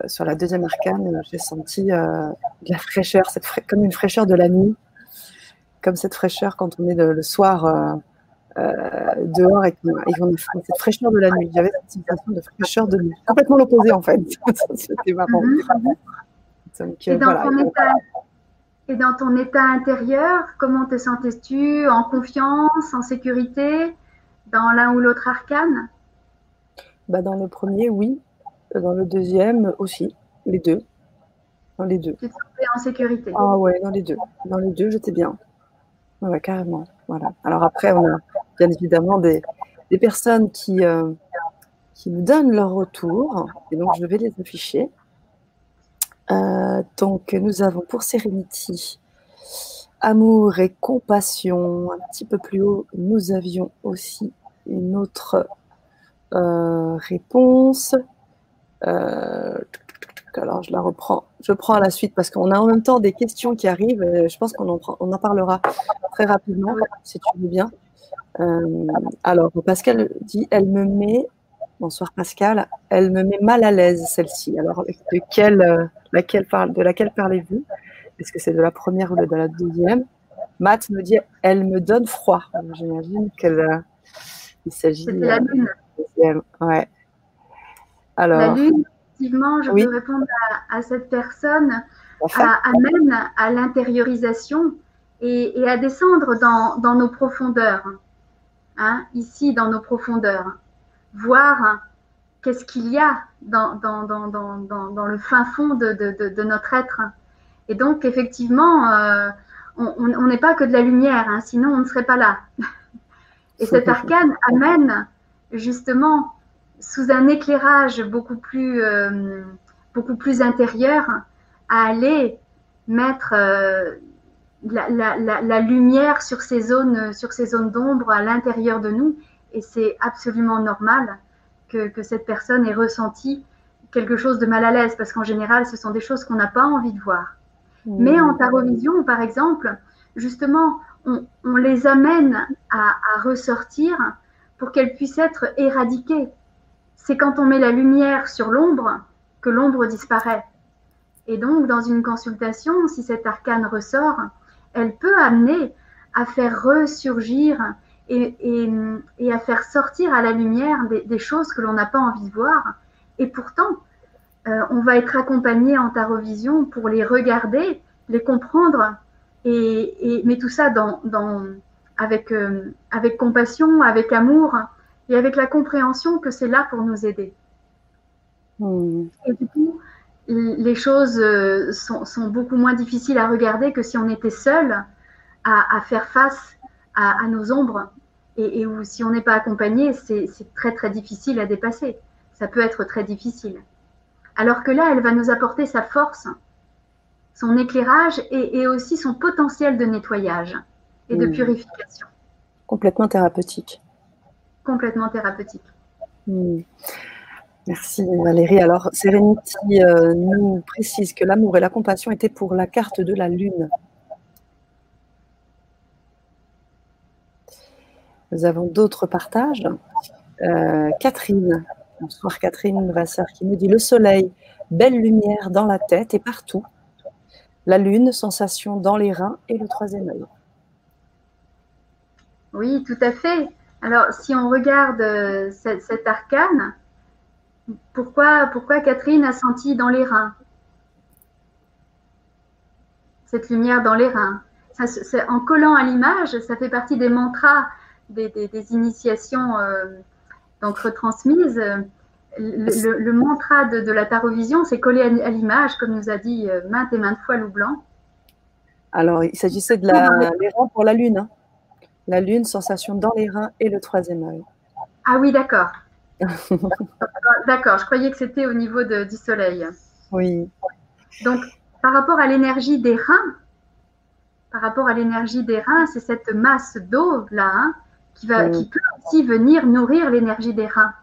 [SPEAKER 1] sur la deuxième arcane, j'ai senti euh, de la fraîcheur, cette comme une fraîcheur de la nuit, comme cette fraîcheur quand on est le, soir euh, dehors et qu'on a cette fraîcheur de la nuit. J'avais cette sensation de fraîcheur de nuit, complètement l'opposé en fait. <laughs> C'était marrant.
[SPEAKER 2] Mhm. et, dans ton état, et dans ton état intérieur, comment te sentais-tu En confiance, en sécurité, dans l'un ou l'autre arcane?
[SPEAKER 1] Bah Dans le premier, oui. Dans le deuxième aussi, les deux. Dans les deux.
[SPEAKER 2] Tu en sécurité
[SPEAKER 1] Ah ouais, dans les deux. Dans les deux, j'étais bien. Ouais, carrément. Voilà. Alors après, on a bien évidemment des, des personnes qui, euh, qui nous donnent leur retour. Et donc, je vais les afficher. Euh, donc, nous avons pour Serenity amour et compassion. Un petit peu plus haut, nous avions aussi une autre euh, réponse. Euh, alors, je la reprends. Je prends à la suite parce qu'on a en même temps des questions qui arrivent. je pense qu'on en, on en parlera très rapidement, si tu veux bien. Euh, alors, Pascal dit Elle me met. Bonsoir Pascal. Elle me met mal à l'aise, celle-ci. Alors, de, quelle, euh, laquelle parle, de laquelle parlez-vous? Est-ce que c'est de la première ou de la deuxième? Matt me dit Elle me donne froid. J'imagine qu'il il s'agit.
[SPEAKER 2] de la lune.
[SPEAKER 1] Ouais.
[SPEAKER 2] Alors, la lune, effectivement, je peux répondre à, cette personne, amène à l'intériorisation et, à descendre dans, nos profondeurs, hein, ici dans nos profondeurs, voir qu'est-ce qu'il y a dans, dans, le fin fond de, notre être. Et donc, effectivement, euh, on n'est pas que de la lumière, hein, sinon on ne serait pas là. <laughs> Et cet arcane amène justement sous un éclairage beaucoup plus, euh, beaucoup plus intérieur, à aller mettre euh, la, lumière sur ces zones, sur ces zones d'ombre à l'intérieur de nous. Et c'est absolument normal que, cette personne ait ressenti quelque chose de mal à l'aise parce qu'en général, ce sont des choses qu'on n'a pas envie de voir. Mmh. Mais en tarovision, par exemple, justement, on, les amène à, ressortir pour qu'elles puissent être éradiquées. C'est quand on met la lumière sur l'ombre que l'ombre disparaît. Et donc, dans une consultation, si cet arcane ressort, elle peut amener à faire ressurgir et, à faire sortir à la lumière des, choses que l'on n'a pas envie de voir. Et pourtant, euh, on va être accompagné en tarovision pour les regarder, les comprendre et, mais tout ça euh, avec compassion, avec amour et avec la compréhension que c'est là pour nous aider. Hmm. Et du coup, les choses euh, sont, beaucoup moins difficiles à regarder que si on était seul à, faire face à, nos ombres et, et où si on n'est pas accompagné, c'est très très difficile à dépasser. Ça peut être très difficile. Alors que là, elle va nous apporter sa force, son éclairage et, aussi son potentiel de nettoyage et de hmm. purification.
[SPEAKER 1] Complètement thérapeutique.
[SPEAKER 2] Complètement thérapeutique.
[SPEAKER 1] Hmm. Merci Valérie. Alors, Serenity euh, nous précise que l'amour et la compassion étaient pour la carte de la Lune. Nous avons d'autres partages. Euh, Catherine, bonsoir Catherine Vasseur, qui nous dit le soleil, belle lumière dans la tête et partout. La lune, sensation dans les reins et le troisième œil.
[SPEAKER 2] Oui, tout à fait. Alors, si on regarde euh, cet, arcane, pourquoi, pourquoi Catherine a senti dans les reins? Cette lumière dans les reins En collant à l'image, ça fait partie des mantras, des, initiations euh, donc retransmises le, mantra de, la tarovision, c'est coller à, l'image, comme nous a dit euh, maintes et maintes fois Lou Blanc.
[SPEAKER 1] Alors, il s'agissait de la, les reins pour la lune. Hein. La lune, sensation dans les reins et le troisième œil.
[SPEAKER 2] Ah oui, d'accord. <laughs> d'accord, je croyais que c'était au niveau du soleil.
[SPEAKER 1] Oui.
[SPEAKER 2] Donc, par rapport à l'énergie des reins, par rapport à l'énergie des reins, c'est cette masse d'eau là hein, qui, va, qui peut aussi venir nourrir l'énergie des reins.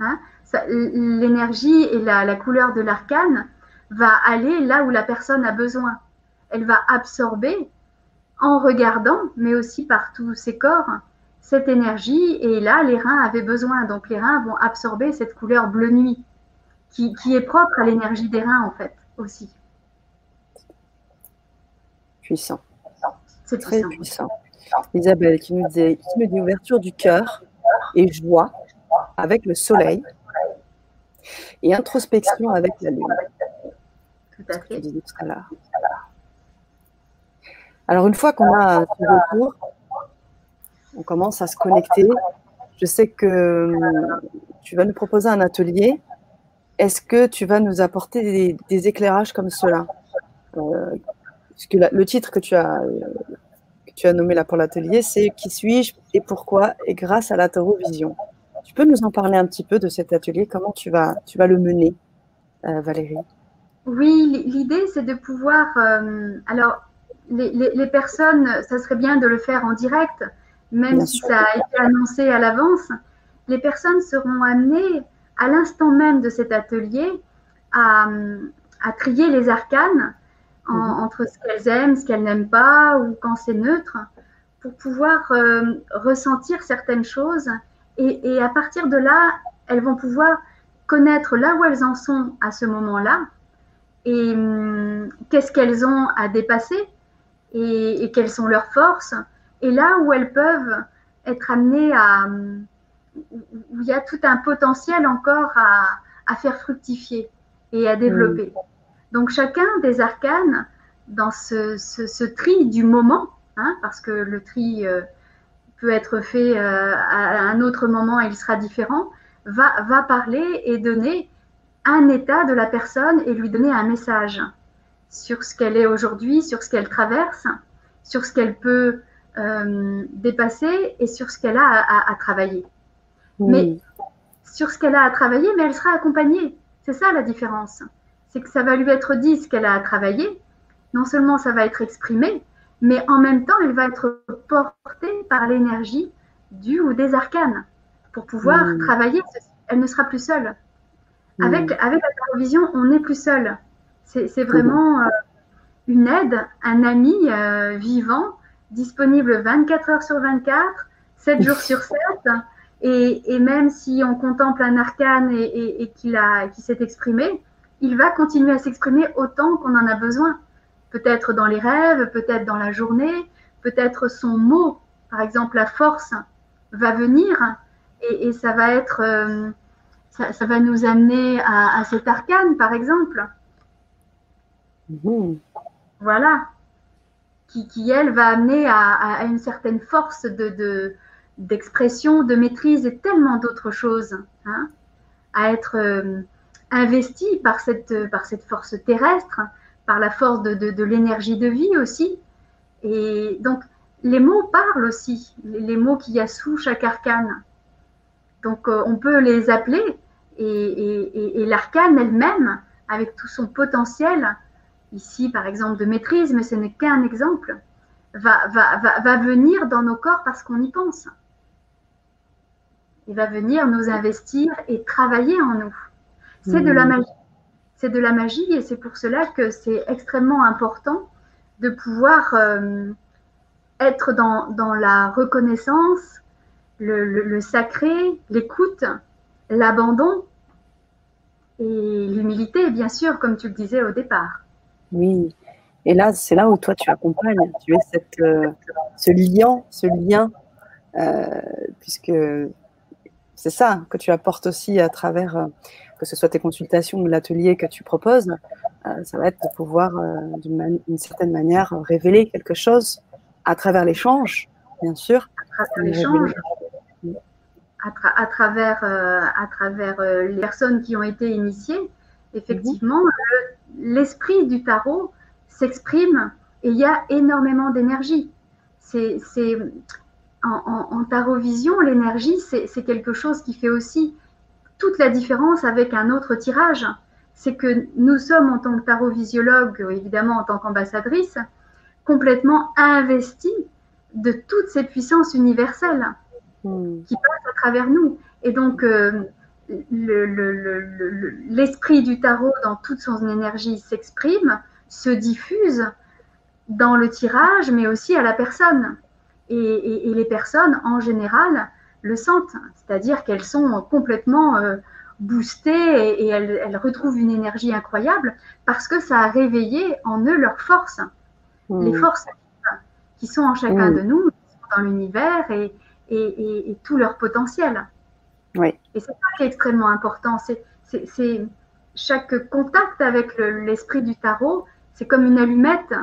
[SPEAKER 2] Hein, l'énergie et la, couleur de l'arcane va aller là où la personne a besoin. Elle va absorber en regardant, mais aussi par tous ses corps, cette énergie. Et là, les reins avaient besoin. Donc les reins vont absorber cette couleur bleu nuit, qui, est propre à l'énergie des reins, en fait, aussi.
[SPEAKER 1] Puissant. C'est très puissant. Isabelle qui nous dit, qui nous dit ouverture du cœur et joie avec le soleil et introspection avec la lune.
[SPEAKER 2] Tout à fait.
[SPEAKER 1] Alors, une fois qu'on a ce retour, on commence à se connecter. Je sais que hum, tu vas nous proposer un atelier. Est-ce que tu vas nous apporter des, éclairages comme cela? Euh, le titre que tu as, que nommé là pour l'atelier, c'est Qui suis-je et pourquoi et grâce à la Vision. Tu peux nous en parler un petit peu de cet atelier? Comment tu vas, tu vas le mener, euh, Valérie?
[SPEAKER 2] Oui, l'idée, c'est de pouvoir. Euh, alors, les, personnes, ça serait bien de le faire en direct, même si ça a été annoncé à l'avance. Les personnes seront amenées à l'instant même de cet atelier à, trier les arcanes mhm. entre ce qu'elles aiment, ce qu'elles n'aiment pas, ou quand c'est neutre, pour pouvoir euh, ressentir certaines choses et, à partir de là, elles vont pouvoir connaître là où elles en sont à ce moment-là et hum, qu'est-ce qu'elles ont à dépasser et, quelles sont leurs forces. Et là où elles peuvent être amenées à... Où il y a tout un potentiel encore à, faire fructifier et à développer. Donc chacun des arcanes, dans ce, tri du moment, hein, parce que le tri... Euh, peut être fait euh, à un autre moment et il sera différent, va, va parler et donner un état de la personne et lui donner un message sur ce qu'elle est aujourd'hui, sur ce qu'elle traverse, sur ce qu'elle peut euh, dépasser et sur ce qu'elle a à, travailler. Mais sur ce qu'elle a à travailler, mais elle sera accompagnée. C'est ça la différence. C'est que ça va lui être dit ce qu'elle a à travailler. Non seulement ça va être exprimé, mais en même temps, elle va être portée par l'énergie du ou des arcanes pour pouvoir travailler elle ne sera plus seule. Avec, avec la vision, on n'est plus seul. C'est vraiment euh, une aide, un ami euh, vivant, disponible 24 heures sur 24, 7 jours sur 7. Et, et, même si on contemple un arcane et, et, qu'il s'est exprimé, il va continuer à s'exprimer autant qu'on en a besoin. Peut-être dans les rêves, peut-être dans la journée, peut-être son mot, par exemple la force, va venir et, ça va être, euh, ça, va nous amener à, cet arcane, par exemple. Voilà. Qui, qui, elle, va amener à, une certaine force de, d'expression, de, maîtrise et tellement d'autres choses. Hein, à être euh, investi par cette, par cette force terrestre, par la force de, de, de l'énergie de vie aussi. Et donc, les mots parlent aussi, les, mots qu'il y a sous chaque arcane. Donc, euh, on peut les appeler et, l'arcane elle-même, avec tout son potentiel, ici par exemple de maîtrise, mais ce n'est qu'un exemple, va, va, va, va, venir dans nos corps parce qu'on y pense. Il va venir nous investir et travailler en nous. C'est de la hmm. magie. C'est de la magie et c'est pour cela que c'est extrêmement important de pouvoir euh, être dans, dans, la reconnaissance, le, le sacré, l'écoute, l'abandon et l'humilité, bien sûr, comme tu le disais au départ.
[SPEAKER 1] Oui, et là, c'est là où toi tu accompagnes, tu es cette, euh, ce lien, ce lien, euh, puisque c'est ça que tu apportes aussi à travers, euh, que ce soit tes consultations ou l'atelier que tu proposes, ça va être de pouvoir, d'une certaine manière, révéler quelque chose à travers l'échange, bien sûr.
[SPEAKER 2] À travers l'échange à, travers, euh, à travers euh, les personnes qui ont été initiées, effectivement, mhm. L'esprit du tarot s'exprime et il y a énormément d'énergie. C'est, en, en, tarot vision, l'énergie, c'est quelque chose qui fait aussi toute la différence avec un autre tirage. C'est que nous sommes, en tant que tarot visiologue, évidemment en tant qu'ambassadrice, complètement investis de toutes ces puissances universelles. Hmm. qui passe à travers nous. Et donc, euh, l'esprit du tarot, dans toute son énergie, s'exprime, se diffuse dans le tirage, mais aussi à la personne. Et, les personnes, en général, le sentent, c'est-à-dire qu'elles sont complètement euh, boostées et, elles, retrouvent une énergie incroyable parce que ça a réveillé en eux leurs forces, les hmm. forces qui sont en chacun hmm. de nous, dans l'univers et, tout leur potentiel.
[SPEAKER 1] Oui.
[SPEAKER 2] Et c'est ça qui est extrêmement important. C'est chaque contact avec l'esprit du tarot, c'est comme une allumette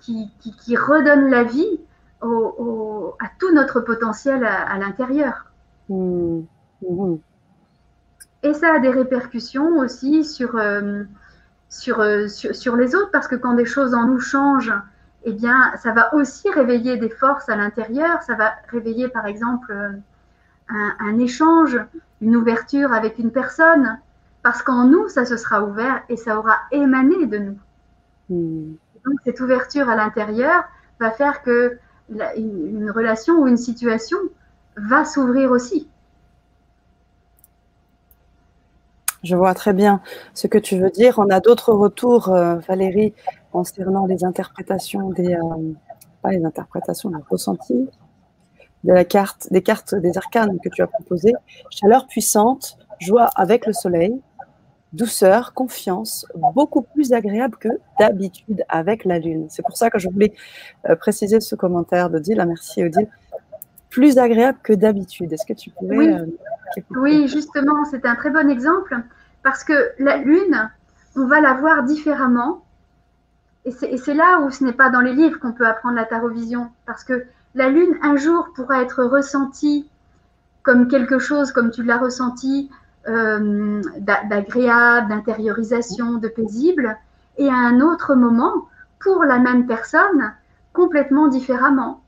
[SPEAKER 2] qui, qui, redonne la vie au, à tout notre potentiel à, l'intérieur. Mmh. Mmh. Et ça a des répercussions aussi sur, euh, sur, euh, sur, sur, les autres, parce que quand des choses en nous changent, eh bien, ça va aussi réveiller des forces à l'intérieur. Ça va réveiller, par exemple, un, échange, une ouverture avec une personne, parce qu'en nous, ça se sera ouvert et ça aura émané de nous. Hmm. Donc, cette ouverture à l'intérieur va faire que une, relation ou une situation va s'ouvrir aussi.
[SPEAKER 1] Je vois très bien ce que tu veux dire. On a d'autres retours, euh, Valérie, concernant les interprétations des, euh, pas les interprétations, les ressentis de la carte, des cartes des arcanes que tu as proposées. Chaleur puissante, joie avec le soleil, douceur, confiance, beaucoup plus agréable que d'habitude avec la lune. C'est pour ça que je voulais euh, préciser ce commentaire d'Odile. Merci Odile. Plus agréable que d'habitude. Est-ce que tu pourrais...
[SPEAKER 2] Oui, euh, oui justement, c'est un très bon exemple parce que la lune, on va la voir différemment et c'est là où ce n'est pas dans les livres qu'on peut apprendre la tarovision, parce que la lune, un jour, pourra être ressentie comme quelque chose, comme tu l'as ressenti, euh, d'agréable, d'intériorisation, de paisible, et à un autre moment, pour la même personne, complètement différemment.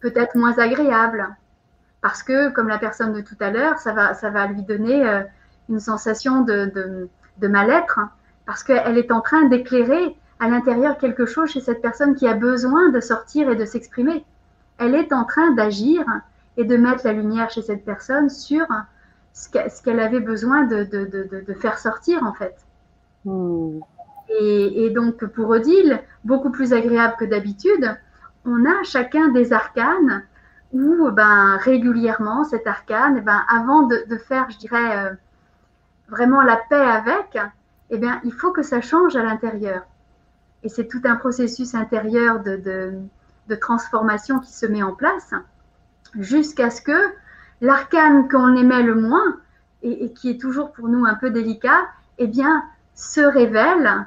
[SPEAKER 2] Peut-être moins agréable, parce que, comme la personne de tout à l'heure, ça va, ça va lui donner euh, une sensation de, de, de mal-être, parce qu'elle est en train d'éclairer à l'intérieur quelque chose chez cette personne qui a besoin de sortir et de s'exprimer. Elle est en train d'agir et de mettre la lumière chez cette personne sur, ce qu'elle avait besoin de, de, faire sortir en fait. Hmm. Et, donc pour Odile, beaucoup plus agréable que d'habitude, on a chacun des arcanes où ben, régulièrement cet arcane, ben, avant de, faire, je dirais, euh, vraiment la paix avec, eh bien, il faut que ça change à l'intérieur. Et c'est tout un processus intérieur de, transformation qui se met en place jusqu'à ce que l'arcane qu'on aimait le moins et, qui est toujours pour nous un peu délicat, eh bien, se révèle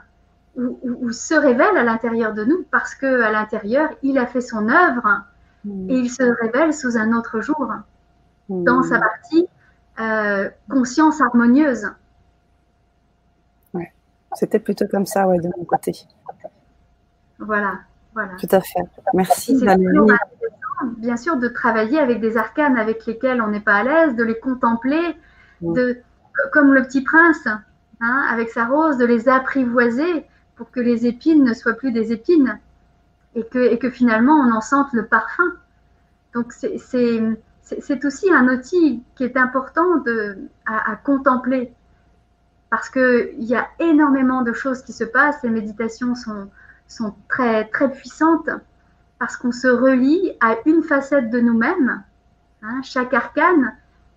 [SPEAKER 2] ou, se révèle à l'intérieur de nous parce que à l'intérieur, il a fait son œuvre et il se révèle sous un autre jour dans sa partie euh, conscience harmonieuse.
[SPEAKER 1] Ouais. C'était plutôt comme ça, ouais, de mon côté.
[SPEAKER 2] Voilà, voilà.
[SPEAKER 1] Tout à fait. Merci,
[SPEAKER 2] Bien sûr, de travailler avec des arcanes avec lesquels on n'est pas à l'aise, de les contempler, de, comme le petit prince, hein, avec sa rose, de les apprivoiser pour que les épines ne soient plus des épines et que, et que finalement on en sente le parfum. Donc c'est aussi un outil qui est important de, à, à contempler parce qu'il y a énormément de choses qui se passent. Les méditations sont, sont très, très puissantes parce qu'on se relie à une facette de nous-mêmes. Hein. chaque arcane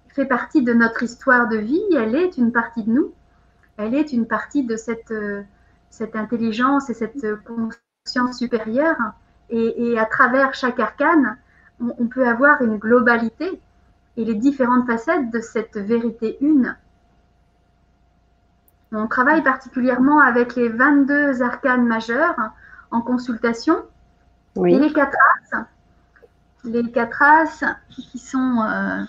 [SPEAKER 2] fait partie de notre histoire de vie, elle est une partie de nous, elle est une partie de cette, cette intelligence et cette conscience supérieure. Et, à travers chaque arcane, on, peut avoir une globalité et les différentes facettes de cette vérité une. On travaille particulièrement avec les 22 arcanes majeurs en consultation. Et les quatre races, les quatre races qui sont euh,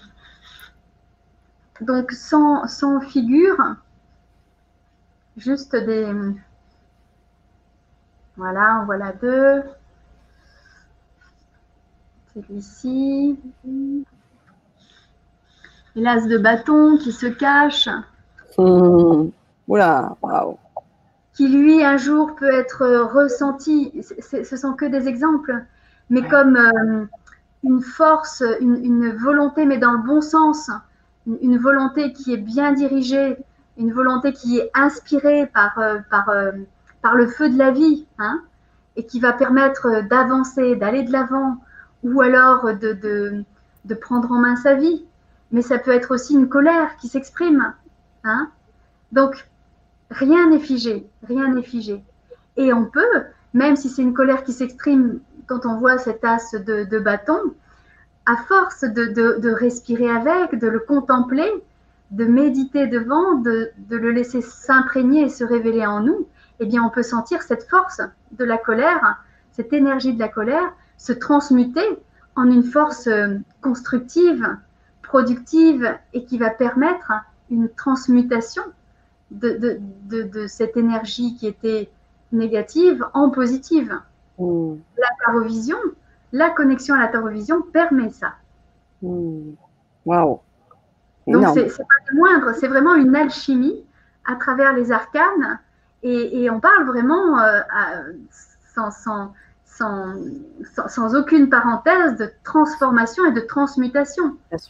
[SPEAKER 2] donc sans, sans figure, juste des. Voilà, en voilà deux. Celui-ci. L'as de bâton qui se cache.
[SPEAKER 1] Mmh. Oula, waouh
[SPEAKER 2] qui lui un jour peut être ressenti, ce sont que des exemples, mais comme euh, une force, une, volonté, mais dans le bon sens, une, volonté qui est bien dirigée, une volonté qui est inspirée par, euh, par, euh, par le feu de la vie, hein, et qui va permettre d'avancer, d'aller de l'avant, ou alors de, de, de, prendre en main sa vie. Mais ça peut être aussi une colère qui s'exprime. Hein. Donc, Rien n'est figé, rien n'est figé. Et on peut, même si c'est une colère qui s'exprime quand on voit cet as de, bâton, à force de, respirer avec, de le contempler, de méditer devant, de, le laisser s'imprégner et se révéler en nous, eh bien, on peut sentir cette force de la colère, cette énergie de la colère se transmuter en une force euh, constructive, productive et qui va permettre une transmutation de, de, cette énergie qui était négative en positive. Hmm. La tarovision, la connexion à la tarovision permet ça.
[SPEAKER 1] Hmm. Waouh!
[SPEAKER 2] Donc, c'est pas le moindre, c'est vraiment une alchimie à travers les arcanes. Et, on parle vraiment euh, sans, sans, sans, sans, aucune parenthèse de transformation et de transmutation. Ça,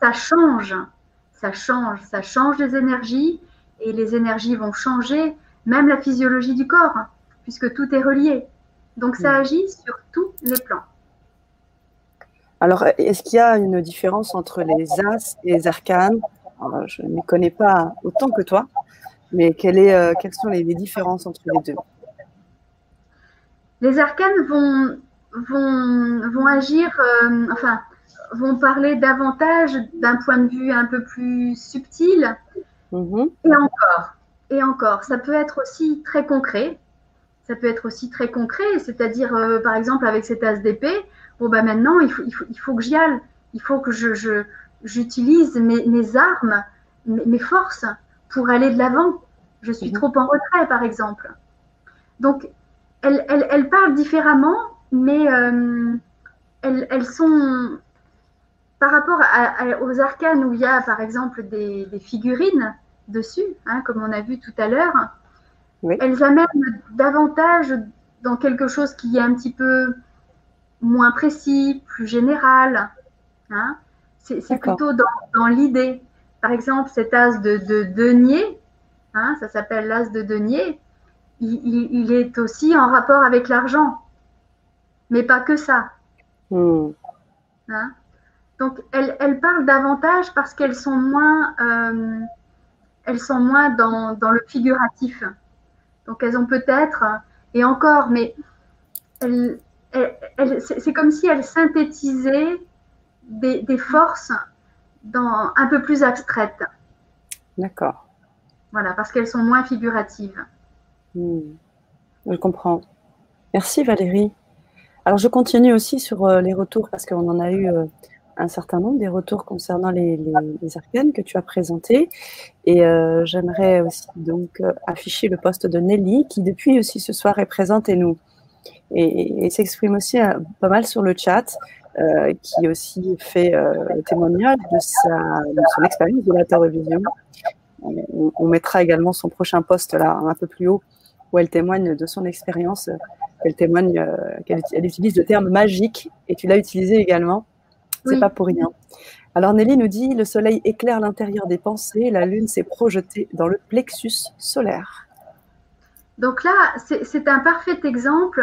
[SPEAKER 2] ça, change, ça change, ça change les énergies, et les énergies vont changer, même la physiologie du corps, puisque tout est relié. Donc ça agit sur tous les plans.
[SPEAKER 1] Alors, est-ce qu'il y a une différence entre les as et les arcanes? Je ne connais pas autant que toi, mais est, euh, quelles sont les, différences entre les deux?
[SPEAKER 2] Les arcanes vont, vont, vont agir, euh, enfin, vont parler davantage d'un point de vue un peu plus subtil, Mhm. Et encore, et encore, ça peut être aussi très concret. Ça peut être aussi très concret, c'est-à-dire, euh, par exemple, avec cet as d'épée, bon, bah maintenant, il faut, il faut, il faut que j'y aille. Il faut que je, j'utilise mes, mes, armes, mes, forces pour aller de l'avant. Je suis mhm. trop en retrait, par exemple. Donc, elles, elles, elles parlent différemment, mais euh, elles, elles, sont, par rapport aux arcanes où il y a par exemple des, figurines dessus, hein, comme on a vu tout à l'heure, elles amènent davantage dans quelque chose qui est un petit peu moins précis, plus général. Hein. C'est plutôt dans, l'idée. par exemple, cet as de, denier, hein, ça s'appelle l'as de denier, il, est aussi en rapport avec l'argent, mais pas que ça. Hmm. Hein? Donc, elles, elles, parlent davantage parce qu'elles sont moins, euh, elles sont moins dans, dans, le figuratif. Donc, elles ont peut-être, et encore, mais elles, c'est comme si elles synthétisaient des, des, forces dans, un peu plus abstraites.
[SPEAKER 1] D'accord.
[SPEAKER 2] Voilà, parce qu'elles sont moins figuratives.
[SPEAKER 1] Hmm. Je comprends. Merci Valérie. Alors je continue aussi sur euh, les retours parce qu'on en a eu euh, un certain nombre des retours concernant les, les, arcanes que tu as présentés. Et euh, j'aimerais aussi donc afficher le poste de Nelly qui depuis aussi ce soir est présente et nous et, s'exprime aussi pas mal sur le chat. qui aussi fait témoignage de, sa, de son expérience de la télévision. On, on, mettra également son prochain poste là un peu plus haut où elle témoigne de son expérience, elle témoigne euh, qu'elle utilise le terme magique, et tu l'as utilisé également. C'est pas pour rien. Alors Nelly nous dit le soleil éclaire l'intérieur des pensées, la lune s'est projetée dans le plexus solaire.
[SPEAKER 2] Donc là, c'est un parfait exemple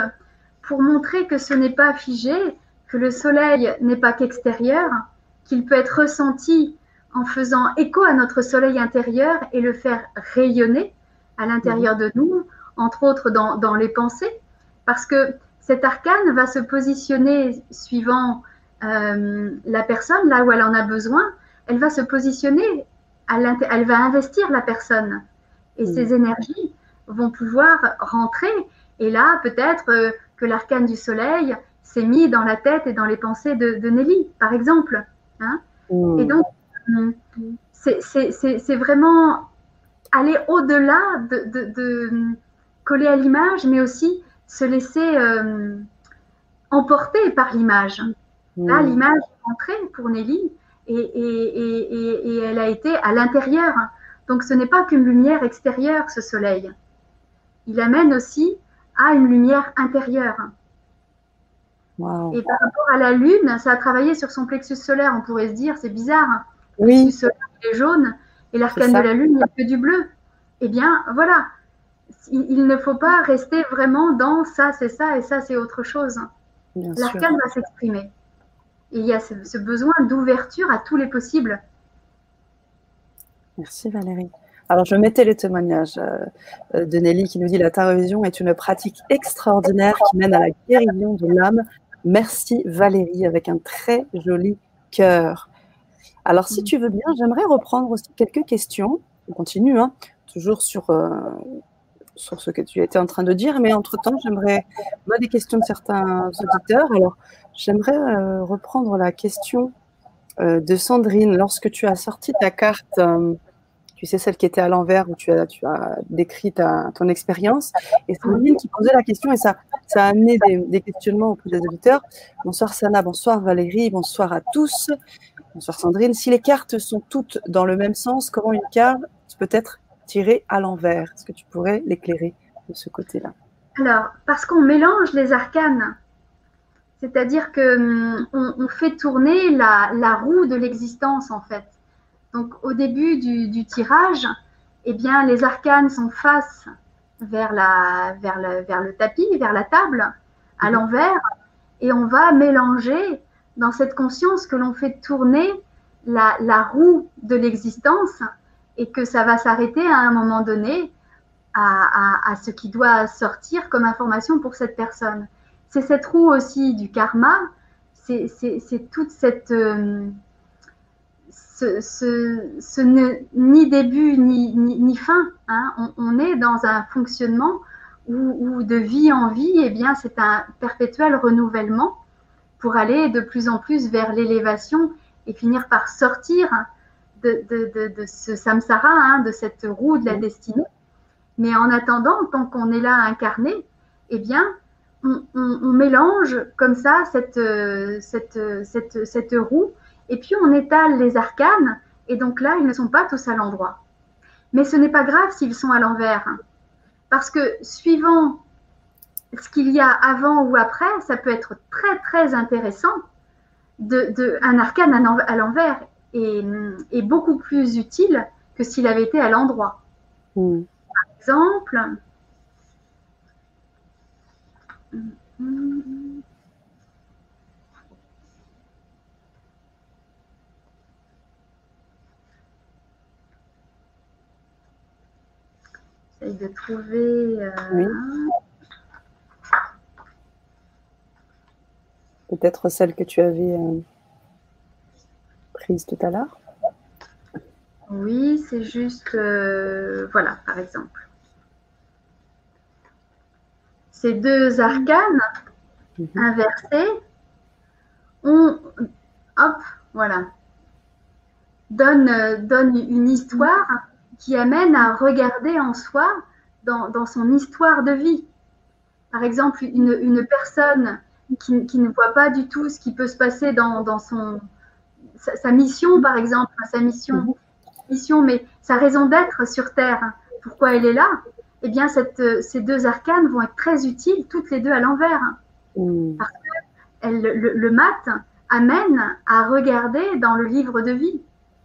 [SPEAKER 2] pour montrer que ce n'est pas figé, que le soleil n'est pas qu'extérieur, qu'il peut être ressenti en faisant écho à notre soleil intérieur et le faire rayonner à l'intérieur de nous, entre autres dans, les pensées, parce que cet arcane va se positionner suivant euh, la personne, là où elle en a besoin, elle va se positionner, elle va investir la personne. Et ses énergies vont pouvoir rentrer. Et là, peut-être euh, que l'arcane du soleil s'est mis dans la tête et dans les pensées de, Nelly, par exemple. Hein. Et donc, hum, c'est vraiment aller au-delà de, coller à l'image, mais aussi se laisser euh, emporter par l'image. Là, hmm. l'image est entrée pour Nelly et, et, elle a été à l'intérieur. Donc, ce n'est pas qu'une lumière extérieure, ce soleil. Il amène aussi à une lumière intérieure. Et par rapport à la Lune, ça a travaillé sur son plexus solaire. On pourrait se dire, c'est bizarre.
[SPEAKER 1] Oui. Le
[SPEAKER 2] plexus solaire est jaune et l'arcane de la Lune, il n'y a que du bleu. Eh bien, voilà, il, ne faut pas rester vraiment dans ça, c'est ça et ça, c'est autre chose. L'arcane va s'exprimer. Et il y a ce, besoin d'ouverture à tous les possibles.
[SPEAKER 1] Merci Valérie. Alors, je mettais les témoignages euh, de Nelly qui nous dit La tarovision est une pratique extraordinaire qui mène à la guérison de l'âme. Merci Valérie, avec un très joli cœur. Alors, si mm. tu veux bien, j'aimerais reprendre aussi quelques questions. On continue, hein, toujours sur, euh, sur ce que tu étais en train de dire, mais entre-temps, j'aimerais, moi, des questions de certains auditeurs. Alors, j'aimerais euh, reprendre la question euh, de Sandrine. Lorsque tu as sorti ta carte, euh, tu sais, celle qui était à l'envers, où tu as, décrit ton expérience, et Sandrine qui posait la question, et ça, ça a amené des, des questionnements auprès des auditeurs. Bonsoir Sana, bonsoir Valérie, bonsoir à tous. Bonsoir Sandrine. Si les cartes sont toutes dans le même sens, comment une carte peut être tiré à l'envers. Est-ce que tu pourrais l'éclairer de ce côté-là?
[SPEAKER 2] Alors, parce qu'on mélange les arcanes. C'est-à-dire que hum, on, fait tourner la, roue de l'existence, en fait. Donc, au début du, tirage, eh bien, les arcanes sont face vers, la, vers, le, vers le tapis, vers la table, à mhm. l'envers, et on va mélanger dans cette conscience que l'on fait tourner la, la roue de l'existence et que ça va s'arrêter à un moment donné à, ce qui doit sortir comme information pour cette personne. C'est cette roue aussi du karma, c'est toute cette... Euh, ce, ni début ni, ni, fin. Hein. On, est dans un fonctionnement où, de vie en vie, eh bien, c'est un perpétuel renouvellement pour aller de plus en plus vers l'élévation et finir par sortir de, ce samsara, hein, de cette roue de la destinée. Mais en attendant, tant qu'on est là incarné, eh bien, on, mélange comme ça cette, cette, cette, cette, roue, et puis on étale les arcanes, et donc là, ils ne sont pas tous à l'endroit. Mais ce n'est pas grave s'ils sont à l'envers, hein. parce que suivant ce qu'il y a avant ou après, ça peut être très très intéressant de, de un arcane à l'envers est, beaucoup plus utile que s'il avait été à l'endroit. Hmm. Par exemple, J'essaye de trouver. Euh,
[SPEAKER 1] Peut-être celle que tu avais euh, tout à l'heure.
[SPEAKER 2] Oui, c'est juste. Euh, voilà, par exemple. Ces deux arcanes mhm. inversées ont. Hop, voilà. Donne, donne une histoire qui amène à regarder en soi dans, son histoire de vie. Par exemple, une, personne qui, ne voit pas du tout ce qui peut se passer dans, son, sa, mission, par exemple, sa mission, mission, mais sa raison d'être sur Terre, pourquoi elle est là, eh bien, cette, ces deux arcanes vont être très utiles, toutes les deux à l'envers. Mm. Parce que le, le mat amène à regarder dans le livre de vie.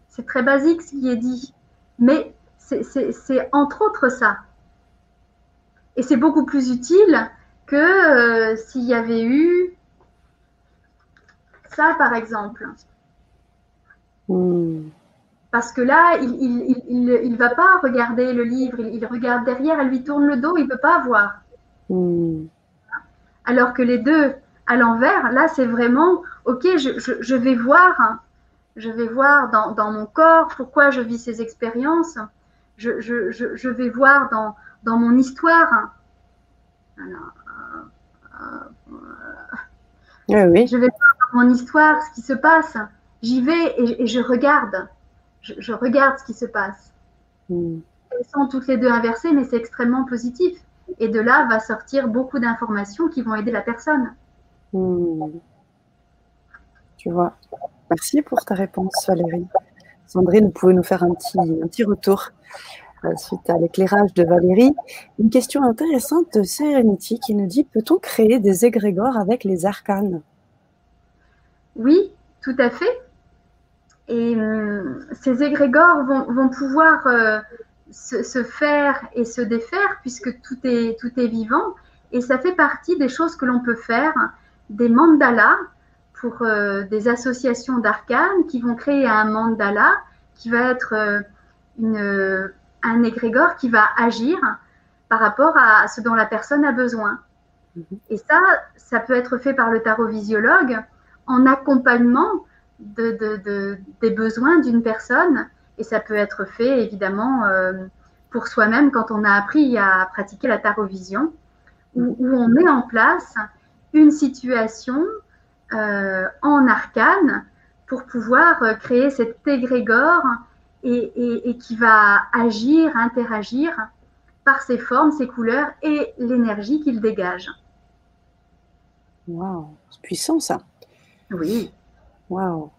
[SPEAKER 2] C'est très basique ce qui est dit. Mais c'est entre autres ça. Et c'est beaucoup plus utile que euh, s'il y avait eu ça, par exemple. Hmm. Parce que là, il ne va pas regarder le livre, il, regarde derrière, elle lui tourne le dos, il ne peut pas voir. Hmm. Alors que les deux à l'envers, là, c'est vraiment, ok, je, vais voir, je vais voir dans, dans, mon corps pourquoi je vis ces expériences je, vais voir dans, dans mon histoire. Euh, oui. Je vais voir dans mon histoire ce qui se passe. J'y vais et, je regarde. Je, regarde ce qui se passe. Hmm. Elles sont toutes les deux inversées, mais c'est extrêmement positif. Et de là va sortir beaucoup d'informations qui vont aider la personne. Hmm.
[SPEAKER 1] Tu vois. Merci pour ta réponse, Valérie. Sandrine, vous pouvez nous faire un petit, un petit retour euh, suite à l'éclairage de Valérie. Une question intéressante de Serenity qui nous dit peut-on créer des égrégores avec les arcanes?
[SPEAKER 2] Oui, tout à fait. Et hum, ces égrégores vont, pouvoir euh, se, faire et se défaire puisque tout est, tout est vivant. Et ça fait partie des choses que l'on peut faire, des mandalas pour euh, des associations d'arcanes qui vont créer un mandala qui va être euh, une, un égrégore qui va agir par rapport à ce dont la personne a besoin. Mhm. Et ça, ça peut être fait par le tarotvisiologue en accompagnement de, de, des besoins d'une personne. Et ça peut être fait évidemment euh, pour soi-même quand on a appris à pratiquer la tarovision, où, où on met en place une situation euh, en arcane pour pouvoir euh, créer cet égrégore et, qui va agir, interagir par ses formes, ses couleurs et l'énergie qu'il dégage.
[SPEAKER 1] Waouh, c'est puissant ça.
[SPEAKER 2] Oui.
[SPEAKER 1] Waouh.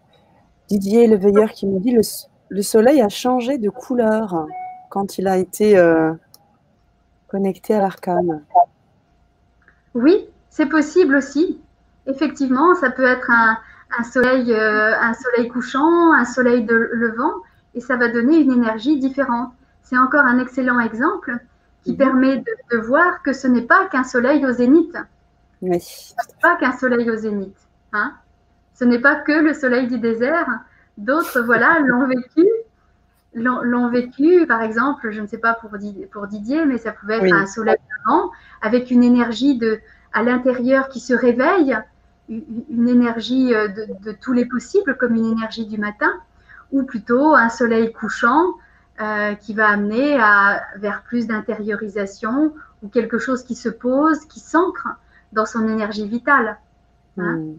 [SPEAKER 1] Didier le veilleur qui me dit le, le, soleil a changé de couleur quand il a été euh, connecté à l'arcane.
[SPEAKER 2] Oui, c'est possible aussi effectivement, ça peut être un, soleil, euh, un soleil couchant, un soleil de levant, et ça va donner une énergie différente. C'est encore un excellent exemple qui mhm. permet de, voir que ce n'est pas qu'un soleil au zénith.
[SPEAKER 1] Oui.
[SPEAKER 2] Ce n'est pas qu'un soleil au zénith. Hein. Ce n'est pas que le soleil du désert. D'autres, voilà, l'ont vécu. L'ont vécu, par exemple, je ne sais pas pour, pour Didier, mais ça pouvait être un soleil levant avec une énergie de, à l'intérieur qui se réveille, une énergie euh, de, tous les possibles, comme une énergie du matin, ou plutôt un soleil couchant euh, qui va amener à, vers plus d'intériorisation ou quelque chose qui se pose, qui s'ancre dans son énergie vitale. Hein. Hmm.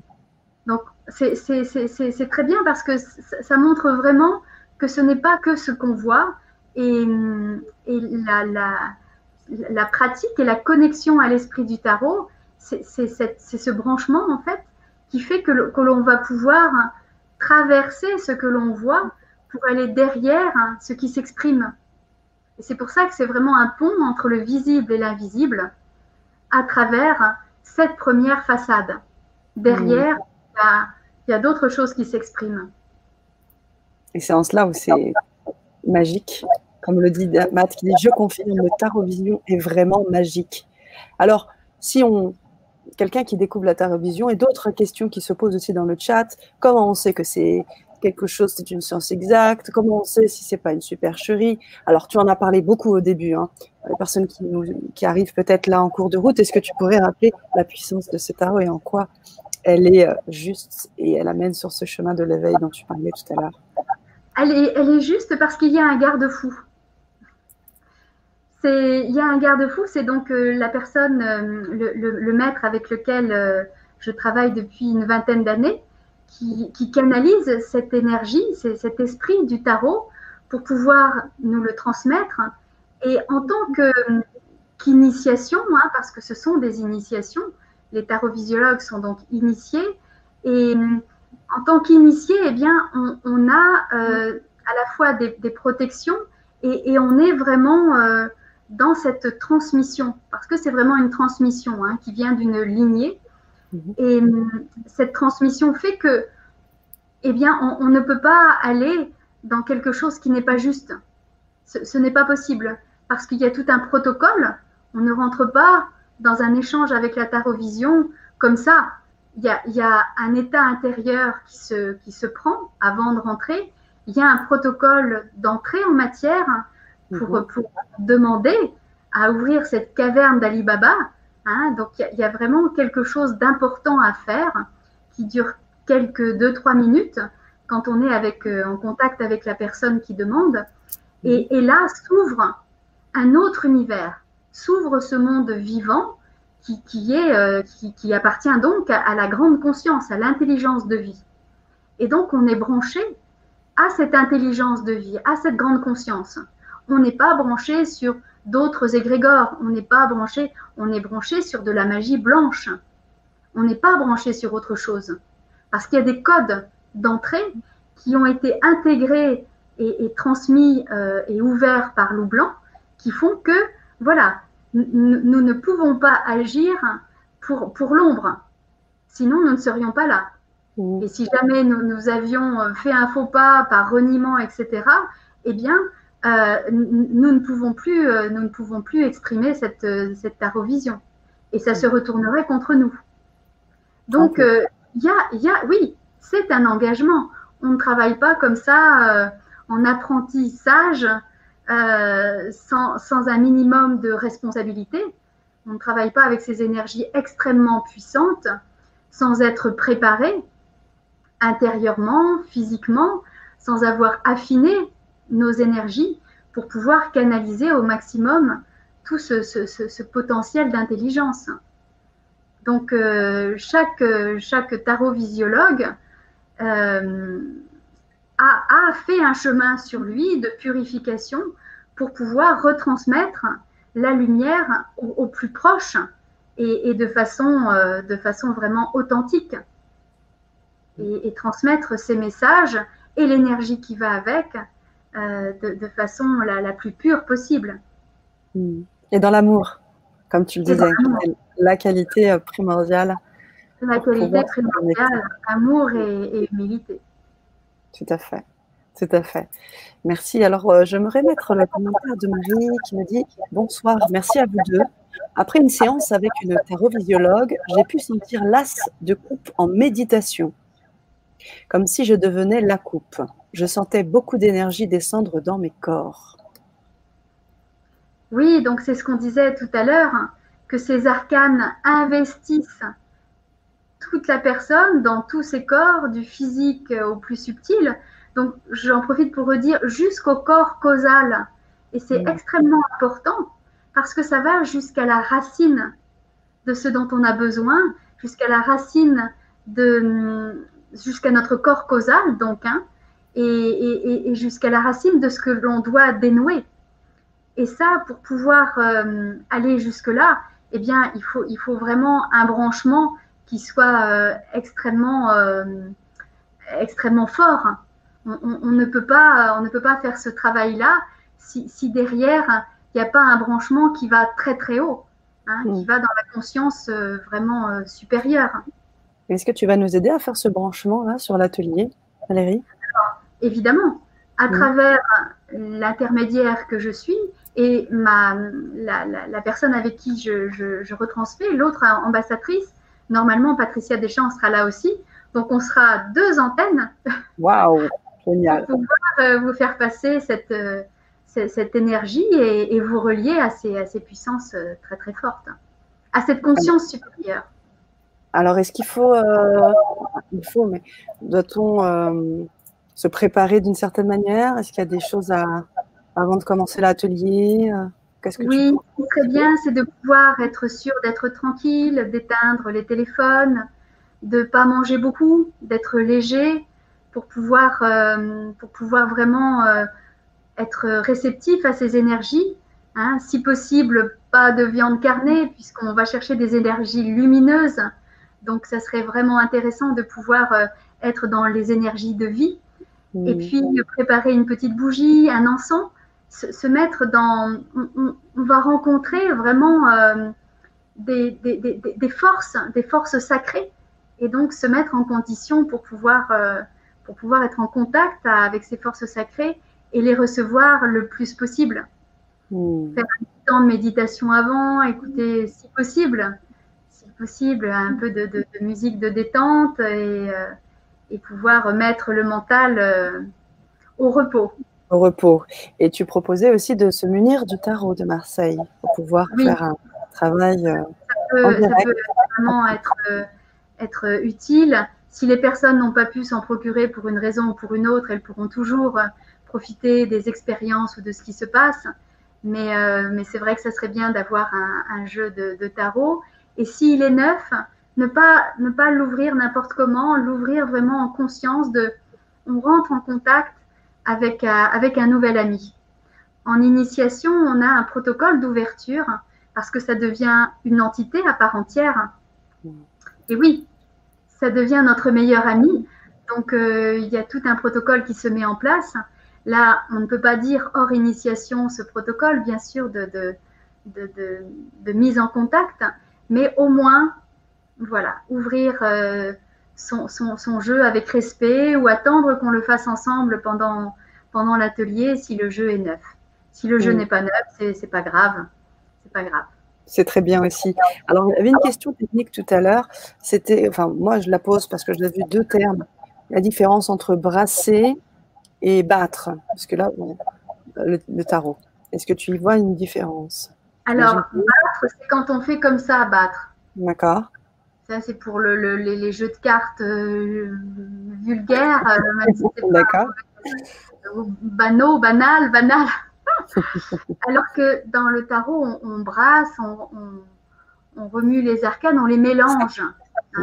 [SPEAKER 2] Donc, c'est très bien parce que ça, montre vraiment que ce n'est pas que ce qu'on voit et, et la, la, la, pratique et la connexion à l'esprit du tarot, c'est ce branchement en fait qui fait que l'on va pouvoir traverser ce que l'on voit pour aller derrière ce qui s'exprime. Et c'est pour ça que c'est vraiment un pont entre le visible et l'invisible à travers cette première façade. Derrière, il y a, d'autres choses qui s'expriment.
[SPEAKER 1] Et c'est en cela où c'est magique. Comme le dit Matt, qui dit Je confirme, le tarot vision est vraiment magique. Alors, si on. Quelqu'un qui découvre la tarot vision et d'autres questions qui se posent aussi dans le chat, comment on sait que c'est quelque chose, c'est une science exacte? Comment on sait si c'est pas une supercherie? Alors, tu en as parlé beaucoup au début. Hein. Les personnes qui, qui arrivent peut-être là en cours de route, est-ce que tu pourrais rappeler la puissance de ce tarot et en quoi elle est euh, juste et elle amène sur ce chemin de l'éveil dont tu parlais tout à l'heure
[SPEAKER 2] elle est, juste parce qu'il y a un garde-fou. Il y a un garde-fou, c'est donc euh, la personne, euh, le, le, maître avec lequel je travaille depuis une vingtaine d'années, qui, canalise cette énergie, cet esprit du tarot pour pouvoir nous le transmettre. Et en tant qu'initiation, hein, parce que ce sont des initiations, les tarotvisiologues sont donc initiés, et en tant qu'initié, eh bien, on, a euh, à la fois des, protections et, on est vraiment euh, dans cette transmission, parce que c'est vraiment une transmission hein, qui vient d'une lignée. Mhm. Et cette transmission fait que, eh bien, on, ne peut pas aller dans quelque chose qui n'est pas juste. Ce, n'est pas possible parce qu'il y a tout un protocole. On ne rentre pas dans un échange avec la tarovision comme ça. Il y, a, il y a, un état intérieur qui se, qui se prend avant de rentrer. Il y a un protocole d'entrée en matière pour, mhm. pour, demander à ouvrir cette caverne d'Ali Baba Hein, donc il y, a vraiment quelque chose d'important à faire qui dure quelques 2-3 minutes quand on est avec, euh, en contact avec la personne qui demande. Et, là s'ouvre un autre univers, s'ouvre ce monde vivant qui, euh, appartient donc à, à, la grande conscience, à l'intelligence de vie. Et donc on est branché à cette intelligence de vie, à cette grande conscience. On n'est pas branché sur d'autres égrégores. On n'est pas branché, on est branché sur de la magie blanche. On n'est pas branché sur autre chose. Parce qu'il y a des codes d'entrée qui ont été intégrés et, transmis euh, et ouverts par loup blanc qui font que, voilà, nous ne pouvons pas agir pour, pour l'ombre. Sinon, nous ne serions pas là. Et si jamais nous, nous, avions fait un faux pas par reniement, etc., eh bien, euh, nous, ne pouvons plus, euh, nous ne pouvons plus exprimer cette, euh, cette tarovision. Et ça se retournerait contre nous. Donc, il y, a, y, a, oui, c'est un engagement. On ne travaille pas comme ça en apprentissage sans, sans, un minimum de responsabilité. On ne travaille pas avec ces énergies extrêmement puissantes sans être préparé intérieurement, physiquement, sans avoir affiné nos énergies pour pouvoir canaliser au maximum tout ce, potentiel d'intelligence. Donc, euh, chaque, chaque tarot-visiologue euh, a, fait un chemin sur lui de purification pour pouvoir retransmettre la lumière au, plus proche et, de, façon, euh, de façon vraiment authentique. Et, et transmettre ces messages et l'énergie qui va avec euh, de, façon la, plus pure possible.
[SPEAKER 1] Et dans l'amour, comme tu le disais, la qualité euh, primordiale.
[SPEAKER 2] La qualité primordiale, amour et, humilité.
[SPEAKER 1] Tout à fait. Tout à fait. Merci. Alors, euh, j'aimerais mettre le commentaire de Marie qui me dit Bonsoir, merci à vous deux. Après une séance avec une tarovisiologue, j'ai pu sentir l'as de coupe en méditation, comme si je devenais la coupe je sentais beaucoup d'énergie descendre dans mes corps.
[SPEAKER 2] Oui, donc c'est ce qu'on disait tout à l'heure, que ces arcanes investissent toute la personne dans tous ses corps, du physique au plus subtil. Donc j'en profite pour redire jusqu'au corps causal. Et c'est mm. extrêmement important parce que ça va jusqu'à la racine de ce dont on a besoin, jusqu'à la racine de jusqu'à notre corps causal, donc, hein, et, jusqu'à la racine de ce que l'on doit dénouer. Et ça, pour pouvoir euh, aller jusque-là, eh bien, il faut, il faut vraiment un branchement qui soit euh, extrêmement, euh, extrêmement fort. On, ne peut pas, on ne peut pas faire ce travail-là si, si, derrière, il n'y a pas un branchement qui va très très haut, hein, qui mm. va dans la conscience vraiment supérieure.
[SPEAKER 1] Est-ce que tu vas nous aider à faire ce branchement-là sur l'atelier, Valérie?
[SPEAKER 2] Évidemment, à mm. travers l'intermédiaire que je suis et ma, la, personne avec qui je, je, retransmets, l'autre ambassadrice. Normalement, Patricia Deschamps sera là aussi. Donc, on sera deux antennes.
[SPEAKER 1] Waouh, génial.
[SPEAKER 2] Pour pouvoir euh, vous faire passer cette, euh, cette, énergie et, vous relier à ces, à ces puissances euh, très, très fortes, à cette conscience supérieure.
[SPEAKER 1] Alors, est-ce qu'il faut, il faut, mais doit-on se préparer d'une certaine manière? Est-ce qu'il y a des choses à, avant de commencer l'atelier
[SPEAKER 2] Qu'est-ce que Oui, très bien, c'est de pouvoir être sûr d'être tranquille, d'éteindre les téléphones, de ne pas manger beaucoup, d'être léger pour pouvoir, euh, pour pouvoir vraiment euh, être réceptif à ces énergies. Hein. Si possible, pas de viande carnée, puisqu'on va chercher des énergies lumineuses. Donc, ça serait vraiment intéressant de pouvoir euh, être dans les énergies de vie. Et puis, préparer une petite bougie, un encens, se, mettre dans. On, va rencontrer vraiment des, des, des, des, forces, des forces sacrées et donc se mettre en condition pour pouvoir, euh, pour pouvoir être en contact avec ces forces sacrées et les recevoir le plus possible. Hmm. Faire un temps de méditation avant, écouter si possible, si possible, un peu de, de, musique de détente et, euh, et, pouvoir mettre le mental euh, au repos.
[SPEAKER 1] Au repos. Et tu proposais aussi de se munir du tarot de Marseille pour pouvoir faire un travail. ça,
[SPEAKER 2] peut, ça peut, vraiment être être utile. Si les personnes n'ont pas pu s'en procurer pour une raison ou pour une autre, elles pourront toujours profiter des expériences ou de ce qui se passe. Mais, euh, mais c'est vrai que ça serait bien d'avoir un, jeu de, tarot. Et s'il est neuf, ne pas, ne pas l'ouvrir n'importe comment, l'ouvrir vraiment en conscience de on rentre en contact avec, euh, avec un nouvel ami. En initiation, on a un protocole d'ouverture parce que ça devient une entité à part entière. Et oui, ça devient notre meilleur ami. Donc, euh, il y a tout un protocole qui se met en place. Là, on ne peut pas dire hors initiation ce protocole, bien sûr, de, de, mise en contact, mais au moins, voilà, ouvrir euh, son, jeu avec respect ou attendre qu'on le fasse ensemble pendant, pendant l'atelier si le jeu est neuf. Si le jeu n'est pas neuf, c'est pas grave. C'est pas grave
[SPEAKER 1] c'est très bien aussi. Alors, il y avait une question technique tout à l'heure. C'était, enfin, moi, je la pose parce que je l'ai vu deux termes. La différence entre brasser et battre. Parce que là, le, tarot. Est-ce que tu y vois une différence?
[SPEAKER 2] Alors, battre, c'est quand on fait comme ça, battre.
[SPEAKER 1] D'accord.
[SPEAKER 2] Ça, c'est pour le, les, jeux de cartes euh, vulgaires.
[SPEAKER 1] Euh, D'accord.
[SPEAKER 2] banaux, banal, banal. <laughs> Alors que dans le tarot, on, brasse, on, remue les arcanes, on les mélange.
[SPEAKER 1] Hein.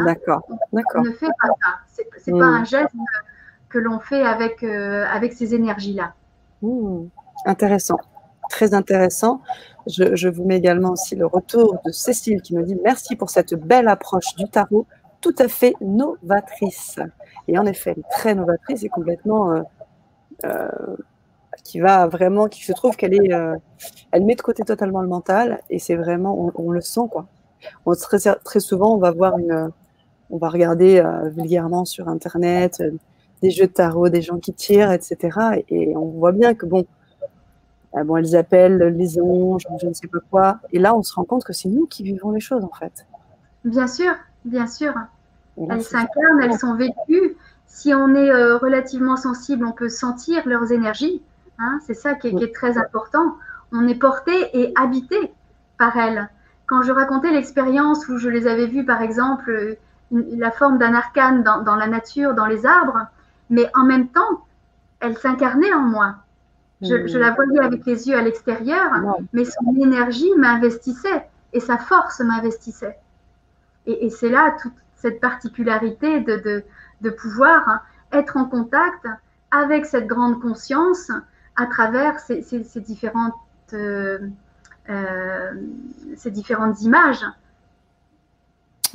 [SPEAKER 1] D'accord.
[SPEAKER 2] On, ne fait pas ça. C'est n'est pas un hmm. geste que l'on fait avec, euh, avec ces énergies-là.
[SPEAKER 1] Hmm. Intéressant. Très intéressant. Je, vous mets également aussi le retour de Cécile qui me dit merci pour cette belle approche du tarot, tout à fait novatrice. Et en effet, très novatrice et complètement euh, euh, qui va vraiment, qui se trouve qu'elle est, euh, elle met de côté totalement le mental et c'est vraiment, on, le sent quoi. Très, souvent, on va voir une, on va regarder vulgairement sur internet des jeux de tarot, des gens qui tirent, etc. Et, on voit bien que bon, bon, elles appellent les anges, je ne sais pas quoi. Et là, on se rend compte que c'est nous qui vivons les choses en fait.
[SPEAKER 2] Bien sûr, bien sûr. elles s'incarnent, elles sont vécues. Si on est relativement sensible, on peut sentir leurs énergies. Hein, c'est ça qui est, très important. On est porté et habité par elles. Quand je racontais l'expérience où je les avais vues, par exemple, la forme d'un arcane dans, la nature, dans les arbres, mais en même temps, elle s'incarnait en moi. Je, la voyais avec les yeux à l'extérieur, mais son énergie m'investissait et sa force m'investissait. Et, c'est là toute cette particularité de pouvoir être en contact avec cette grande conscience à travers ces, différentes, euh, euh, ces différentes images.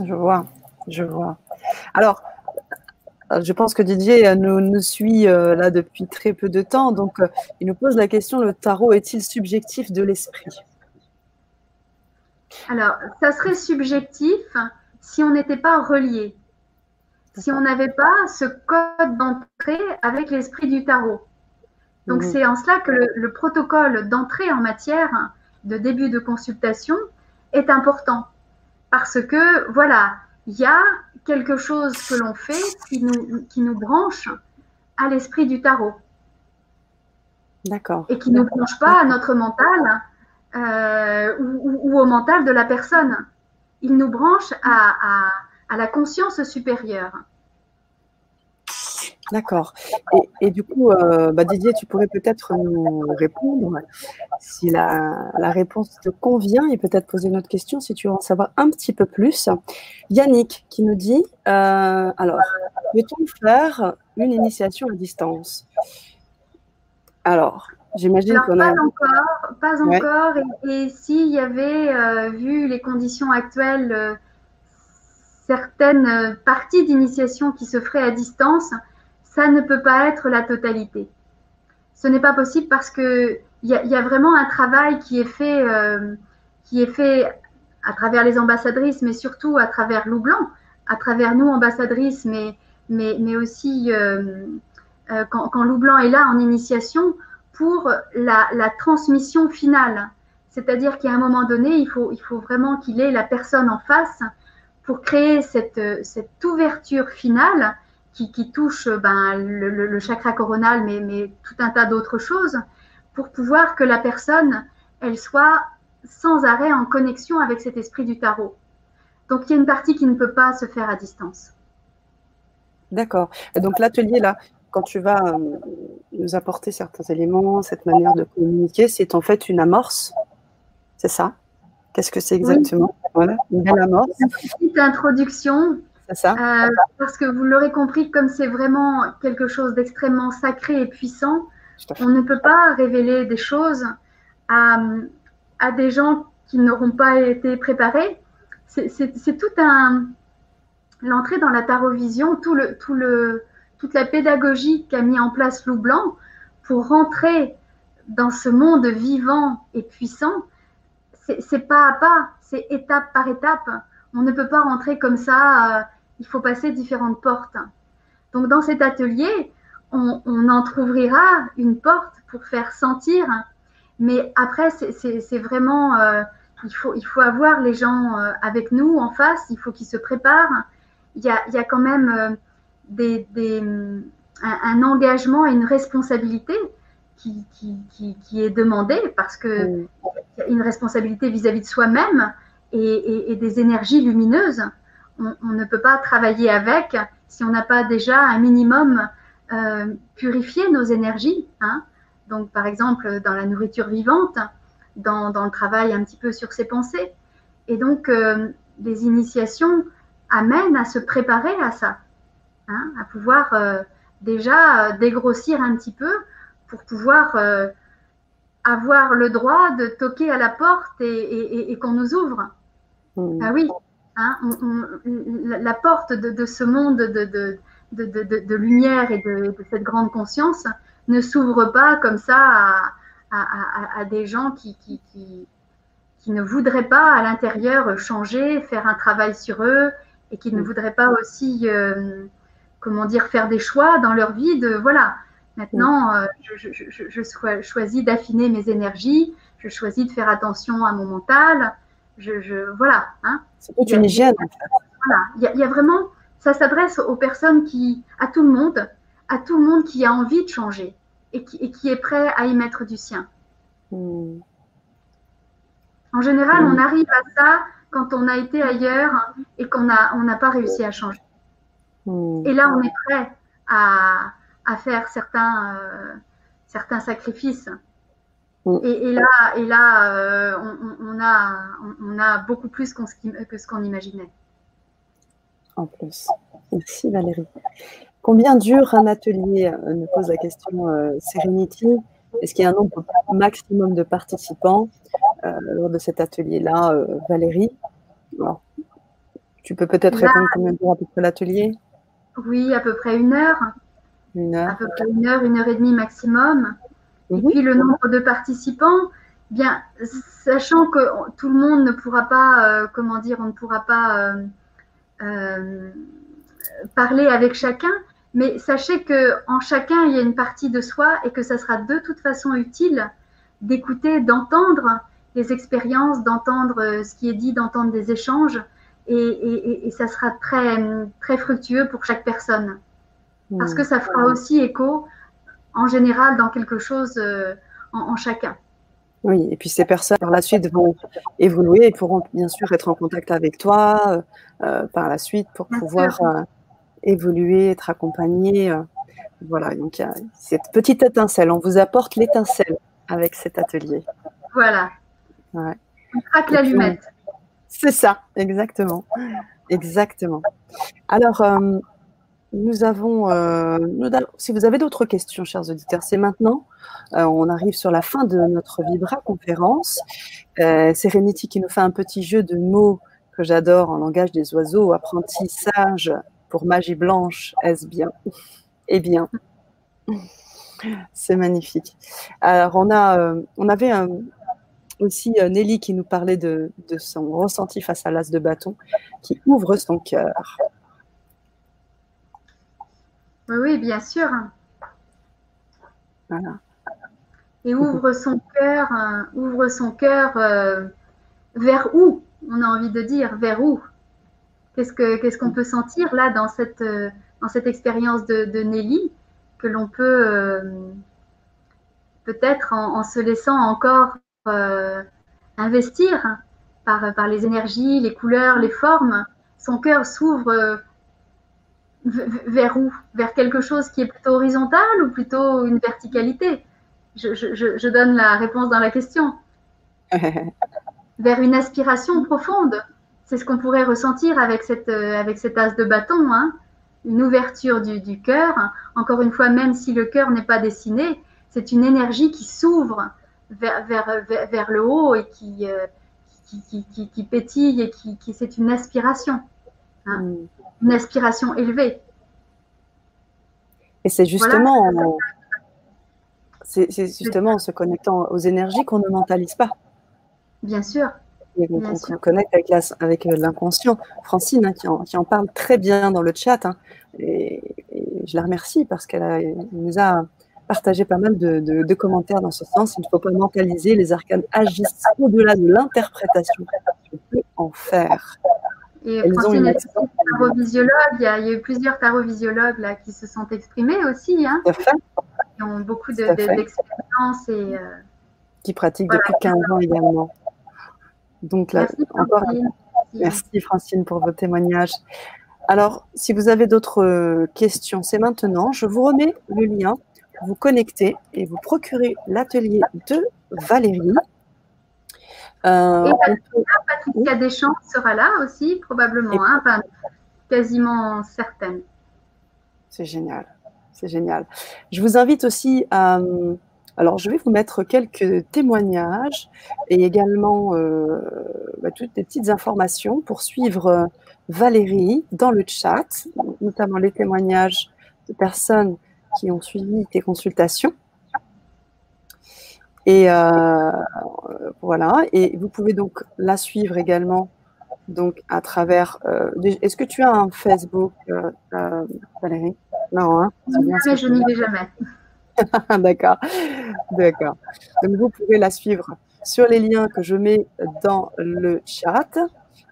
[SPEAKER 1] Je vois, je vois. Alors, je pense que Didier nous, nous suit euh, là depuis très peu de temps, donc il nous pose la question, le tarot est-il subjectif de l'esprit?
[SPEAKER 2] Alors, ça serait subjectif si on n'était pas relié. si on n'avait pas ce code d'entrée avec l'esprit du tarot. Donc mhm. c'est en cela que le, protocole d'entrée en matière de début de consultation est important. Parce que, voilà, il y a quelque chose que l'on fait qui nous, qui nous branche à l'esprit du tarot.
[SPEAKER 1] D'accord.
[SPEAKER 2] Et qui ne branche pas à notre mental euh, ou, au mental de la personne. Il nous branche à, à la conscience supérieure.
[SPEAKER 1] D'accord. Et, du coup, euh, bah, Didier, tu pourrais peut-être nous répondre si la, réponse te convient et peut-être poser une autre question si tu veux en savoir un petit peu plus. Yannick qui nous dit euh, alors, peut-on faire une initiation à distance? Alors, j'imagine qu'on
[SPEAKER 2] a. Pas encore, pas encore. Et, s'il y avait, euh, vu les conditions actuelles, certaines parties d'initiation qui se feraient à distance, ça ne peut pas être la totalité. Ce n'est pas possible parce que il y, a vraiment un travail qui est fait, euh, qui est fait à travers les ambassadrices, mais surtout à travers Loup Blanc, à travers nous ambassadrices, mais, mais, mais aussi euh, euh, quand, quand, Loup Blanc est là en initiation pour la, la transmission finale. C'est-à-dire qu'à un moment donné, il faut, il faut vraiment qu'il ait la personne en face pour créer cette, cette ouverture finale qui, touche ben, le, chakra coronal, mais, mais tout un tas d'autres choses, pour pouvoir que la personne, elle soit sans arrêt en connexion avec cet esprit du tarot. Donc il y a une partie qui ne peut pas se faire à distance.
[SPEAKER 1] D'accord. Et donc l'atelier là, quand tu vas euh, nous apporter certains éléments, cette manière de communiquer, c'est en fait une amorce, c'est ça? Qu'est-ce que c'est exactement? Voilà, une belle amorce.
[SPEAKER 2] Une petite introduction
[SPEAKER 1] ça?
[SPEAKER 2] Euh, Parce que vous l'aurez compris, comme c'est vraiment quelque chose d'extrêmement sacré et puissant, on ne peut pas révéler des choses à, à des gens qui n'auront pas été préparés. C'est tout un. L'entrée dans la tarovision, tout le, tout le, toute la pédagogie qu'a mis en place Loup Blanc pour rentrer dans ce monde vivant et puissant, c'est pas à pas, c'est étape par étape. On ne peut pas rentrer comme ça euh, il faut passer différentes portes. Donc dans cet atelier, on, on entrouvrira une porte pour faire sentir, mais après, c'est vraiment, euh, il, faut, il faut avoir les gens euh, avec nous en face, il faut qu'ils se préparent. Il y a, il y a quand même euh, des, des, un, engagement et une responsabilité qui, qui, qui, est demandée parce que une responsabilité vis-à-vis de soi-même et, et, des énergies lumineuses on, ne peut pas travailler avec si on n'a pas déjà un minimum euh, purifié nos énergies. Hein. Donc, par exemple, dans la nourriture vivante, dans, le travail un petit peu sur ses pensées. Et donc, euh, les initiations amènent à se préparer à ça, hein, à pouvoir euh, déjà dégrossir un petit peu pour pouvoir avoir le droit de toquer à la porte et, qu'on nous ouvre. Mmh. Ah oui, Hein, la porte de, ce monde de, de, lumière et de, cette grande conscience ne s'ouvre pas comme ça à, des gens qui, qui, qui, ne voudraient pas à l'intérieur changer, faire un travail sur eux et qui ne mm. voudraient pas aussi, euh, comment dire, faire des choix dans leur vie de voilà. Maintenant, mm. euh, je, je, choisis d'affiner mes énergies, je choisis de faire attention à mon mental, je, voilà. Hein.
[SPEAKER 1] C'est une hygiène.
[SPEAKER 2] Voilà. Il y, a, vraiment, ça s'adresse aux personnes qui, à tout le monde, à tout le monde qui a envie de changer et qui, et qui est prêt à y mettre du sien. Hmm. En général, on hmm. arrive à ça quand on a été ailleurs et qu'on n'a on n'a pas réussi à changer. Hmm. Et là, on est prêt à, à faire certains, euh, certains sacrifices Mm. Et, là, et là euh, on, a, on, a beaucoup plus que ce qu'on imaginait.
[SPEAKER 1] En plus. Merci Valérie. Combien dure un atelier euh, nous pose la question euh, Serenity. Est-ce qu'il y a un nombre maximum de participants lors de cet atelier-là, Valérie? Tu peux peut-être répondre combien dure à peu près l'atelier?
[SPEAKER 2] Oui, à peu près une heure.
[SPEAKER 1] Une heure.
[SPEAKER 2] À peu près une heure, une heure et demie maximum. Et puis le nombre de participants, bien, sachant que tout le monde ne pourra pas, euh, comment dire, on ne pourra pas euh, euh, parler avec chacun, mais sachez que en chacun il y a une partie de soi et que ça sera de toute façon utile d'écouter, d'entendre les expériences, d'entendre ce qui est dit, d'entendre des échanges, et, ça sera très très fructueux pour chaque personne, parce que ça fera aussi écho en général dans quelque chose euh, en, chacun.
[SPEAKER 1] Oui, et puis ces personnes par la suite vont évoluer et pourront bien sûr être en contact avec toi euh, par la suite pour pouvoir évoluer, être accompagné. voilà, donc il y a cette petite étincelle. On vous apporte l'étincelle avec cet atelier.
[SPEAKER 2] Voilà.
[SPEAKER 1] Ouais.
[SPEAKER 2] On craque l'allumette.
[SPEAKER 1] C'est ça, exactement. Exactement. Alors, euh, nous avons, euh, si vous avez d'autres questions, chers auditeurs, c'est maintenant. Euh, on arrive sur la fin de notre Vibra conférence. Serenity qui nous fait un petit jeu de mots que j'adore en langage des oiseaux. Apprentissage pour magie blanche, est-ce bien Eh bien. C'est magnifique. Alors, on, a, euh, avait aussi euh, Nelly qui nous parlait de, son ressenti face à l'as de bâton, qui ouvre son cœur.
[SPEAKER 2] Oui, bien sûr. Voilà. Et ouvre son cœur, euh, ouvre son cœur vers où On a envie de dire vers où? Qu'est-ce qu'on peut sentir là dans cette, dans cette expérience de Nelly que l'on peut euh, peut-être en, se laissant encore euh, investir par, par les énergies, les couleurs, les formes, son cœur s'ouvre euh, vers où? Vers quelque chose qui est plutôt horizontal ou plutôt une verticalité? Je, je, donne la réponse dans la question. <laughs> vers une aspiration profonde. C'est ce qu'on pourrait ressentir avec cette, avec cet as de bâton. Hein une ouverture du, cœur. Encore une fois, même si le cœur n'est pas dessiné, c'est une énergie qui s'ouvre vers, vers, vers, le haut et qui, euh, qui, qui, qui, pétille et qui, c'est une aspiration, hein. mm. Une aspiration élevée.
[SPEAKER 1] Et c'est justement, c'est justement en se connectant aux énergies qu'on ne mentalise pas.
[SPEAKER 2] Bien sûr.
[SPEAKER 1] Et donc, on se connecte avec, euh, l'inconscient. Francine, hein, qui, en, qui, en, parle très bien dans le chat, hein, et, je la remercie parce qu'elle nous a partagé pas mal de, de, commentaires dans ce sens. Il ne faut pas mentaliser, les arcanes agissent au-delà de l'interprétation qu'on peut en faire.
[SPEAKER 2] Et Francine est. Il, y a, il y a eu plusieurs tarovisiologues là, qui se sont exprimés aussi. Hein, qui ont beaucoup d'expérience. et euh,
[SPEAKER 1] qui pratiquent depuis 15 ans également. Donc là, merci, encore, Francine. merci Francine pour vos témoignages. Alors, si vous avez d'autres euh, questions, c'est maintenant. Je vous remets le lien, vous connectez et vous procurez l'atelier de Valérie.
[SPEAKER 2] Euh, et Patricia Deschamps sera là aussi, probablement, hein, quasiment certaine.
[SPEAKER 1] C'est génial, c'est génial. Je vous invite aussi à, alors, je vais vous mettre quelques témoignages et également euh, bah, toutes des petites informations pour suivre euh, Valérie dans le chat, notamment les témoignages de personnes qui ont suivi tes consultations. Et euh, voilà, et vous pouvez donc la suivre également donc à travers. Est-ce que tu as un Facebook, Valérie?
[SPEAKER 2] Non, hein, je n'y vais jamais. <laughs>
[SPEAKER 1] D'accord, d'accord. Donc vous pouvez la suivre sur les liens que je mets dans le chat.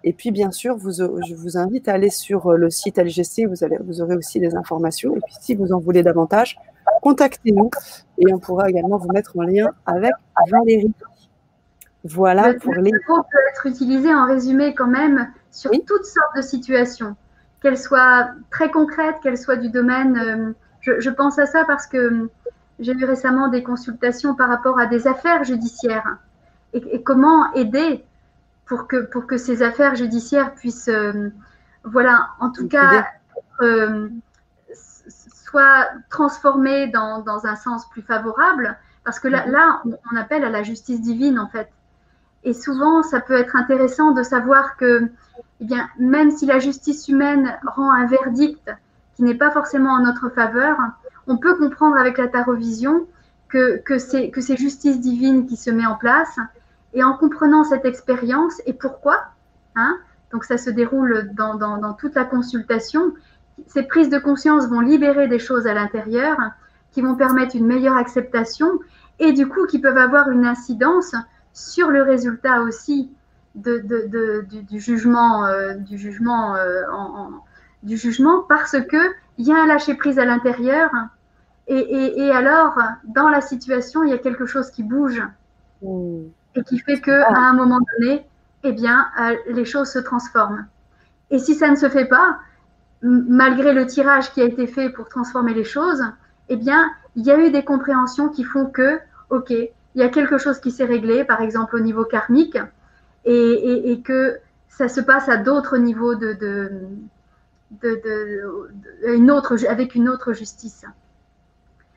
[SPEAKER 1] Et puis bien sûr, vous, je vous invite à aller sur le site LGC, vous, allez, vous aurez aussi des informations. Et puis si vous en voulez davantage, contactez-nous et on pourra également vous mettre en lien avec Valérie.
[SPEAKER 2] Voilà pour les. Le peut être utilisé en résumé quand même sur toutes sortes de situations, qu'elles soient très concrètes, qu'elles soient du domaine. Euh, je, je, pense à ça parce que j'ai eu récemment des consultations par rapport à des affaires judiciaires et, comment aider pour que, pour que ces affaires judiciaires puissent, euh, voilà, en tout cas, euh, soit transformées dans, dans, un sens plus favorable. Parce que là, mhm. là, on appelle à la justice divine, en fait. Et souvent, ça peut être intéressant de savoir que, eh bien, même si la justice humaine rend un verdict qui n'est pas forcément en notre faveur, on peut comprendre avec la tarovision que, que c'est justice divine qui se met en place. Et en comprenant cette expérience et pourquoi, hein, donc ça se déroule dans, toute la consultation, ces prises de conscience vont libérer des choses à l'intérieur qui vont permettre une meilleure acceptation et du coup qui peuvent avoir une incidence sur le résultat aussi de, du, jugement, du jugement, du jugement parce que il y a un lâcher prise à l'intérieur et, alors dans la situation il y a quelque chose qui bouge mmh. et qui fait que à un moment donné eh bien euh, les choses se transforment et si ça ne se fait pas malgré le tirage qui a été fait pour transformer les choses eh bien il y a eu des compréhensions qui font que ok, il y a quelque chose qui s'est réglé, par exemple au niveau karmique, et, que ça se passe à d'autres niveaux de, une autre, avec une autre justice.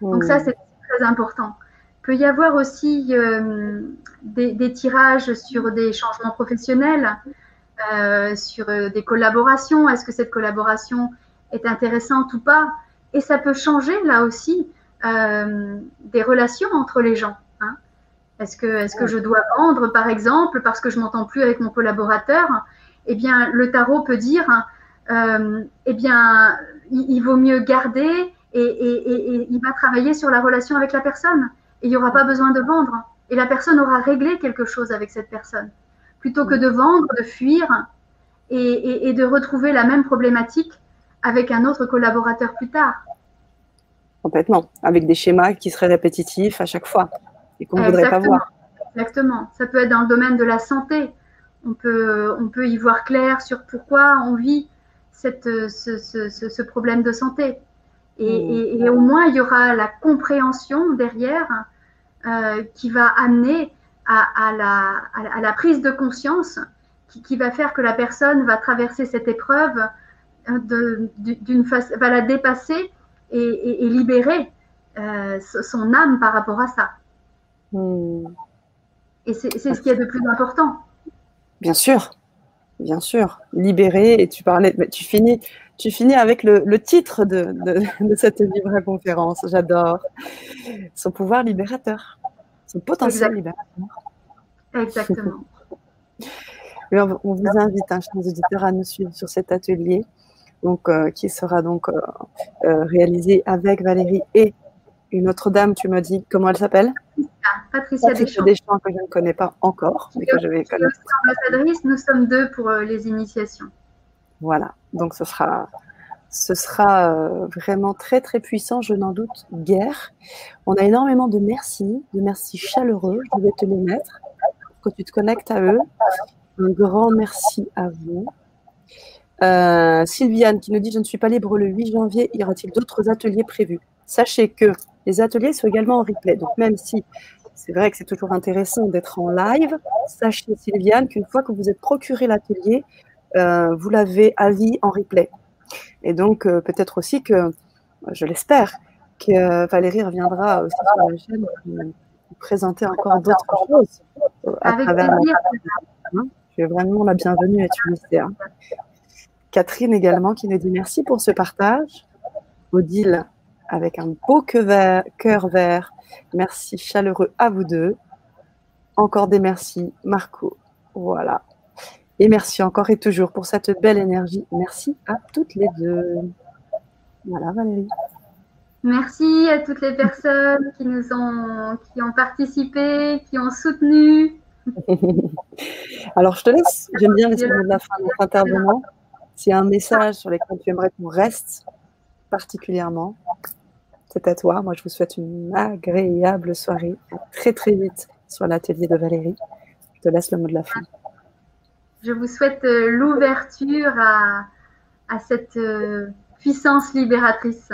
[SPEAKER 2] Donc ça, c'est très important. Il peut y avoir aussi euh, des, tirages sur des changements professionnels, euh, sur euh, des collaborations. Est-ce que cette collaboration est intéressante ou pas? Et ça peut changer là aussi euh, des relations entre les gens. Hein. Est-ce que, est que je dois vendre, par exemple, parce que je m'entends plus avec mon collaborateur? Eh bien, le tarot peut dire, euh, eh bien, il, vaut mieux garder et, il va travailler sur la relation avec la personne. Et il n'y aura pas besoin de vendre. Et la personne aura réglé quelque chose avec cette personne. Plutôt que de vendre, de fuir et de retrouver la même problématique avec un autre collaborateur plus tard
[SPEAKER 1] complètement, avec des schémas qui seraient répétitifs à chaque fois et qu'on ne voudrait pas voir.
[SPEAKER 2] Exactement. Ça peut être dans le domaine de la santé. On peut, on peut y voir clair sur pourquoi on vit cette, ce, ce, ce, problème de santé. Et, mmh. au moins, il y aura la compréhension derrière euh, qui va amener à, à, la, à, la, prise de conscience qui, qui, va faire que la personne va traverser cette épreuve euh, d'une façon, va la dépasser et, libérer euh, son âme par rapport à ça. Hmm. Et c'est ce qui est de plus important.
[SPEAKER 1] Bien sûr, bien sûr. Libérer, et tu parlais, mais tu finis, tu finis avec le, titre de, cette libre conférence. J'adore. Son pouvoir libérateur, son potentiel libérateur.
[SPEAKER 2] Exactement. <laughs>
[SPEAKER 1] on vous invite, hein, chers auditeurs, à nous suivre sur cet atelier donc, euh, qui sera donc euh, euh, réalisé avec Valérie et une autre dame, tu m'as dit comment elle s'appelle?
[SPEAKER 2] Patricia,
[SPEAKER 1] Patricia Deschamps. que je ne connais pas encore, mais que je vais connaître.
[SPEAKER 2] Nous sommes deux pour les initiations.
[SPEAKER 1] Voilà, donc ce sera, ce sera vraiment très très puissant, je n'en doute guère. On a énormément de merci, de merci chaleureux, je vais te les mettre pour que tu te connectes à eux. Un grand merci à vous. Euh, Sylviane qui nous dit Je ne suis pas libre le 8 janvier, y aura-t-il d'autres ateliers prévus? Sachez que les ateliers sont également en replay. Donc, même si c'est vrai que c'est toujours intéressant d'être en live, sachez, Sylviane, qu'une fois que vous êtes procuré l'atelier, euh, vous l'avez à vie en replay. Et donc, euh, peut-être aussi que, je l'espère, que Valérie reviendra aussi sur la chaîne pour présenter encore d'autres choses à
[SPEAKER 2] Avec travers plaisir.
[SPEAKER 1] Tu es vraiment la bienvenue à Tunisia. Catherine également qui nous dit merci pour ce partage. Odile avec un beau cœur vert. Merci chaleureux à vous deux. Encore des merci, Marco. Voilà. Et merci encore et toujours pour cette belle énergie. Merci à toutes les deux. Voilà, Valérie.
[SPEAKER 2] Merci à toutes les personnes qui nous ont, qui ont participé, qui ont soutenu. <laughs>
[SPEAKER 1] Alors, je te laisse. J'aime bien mots de la fin de notre intervenant. S'il y a un message sur lequel tu aimerais qu'on reste particulièrement, c'est à toi. Moi, je vous souhaite une agréable soirée. très, très vite sur l'atelier de Valérie. Je te laisse le mot de la fin.
[SPEAKER 2] Je vous souhaite euh, l'ouverture à, cette euh, puissance libératrice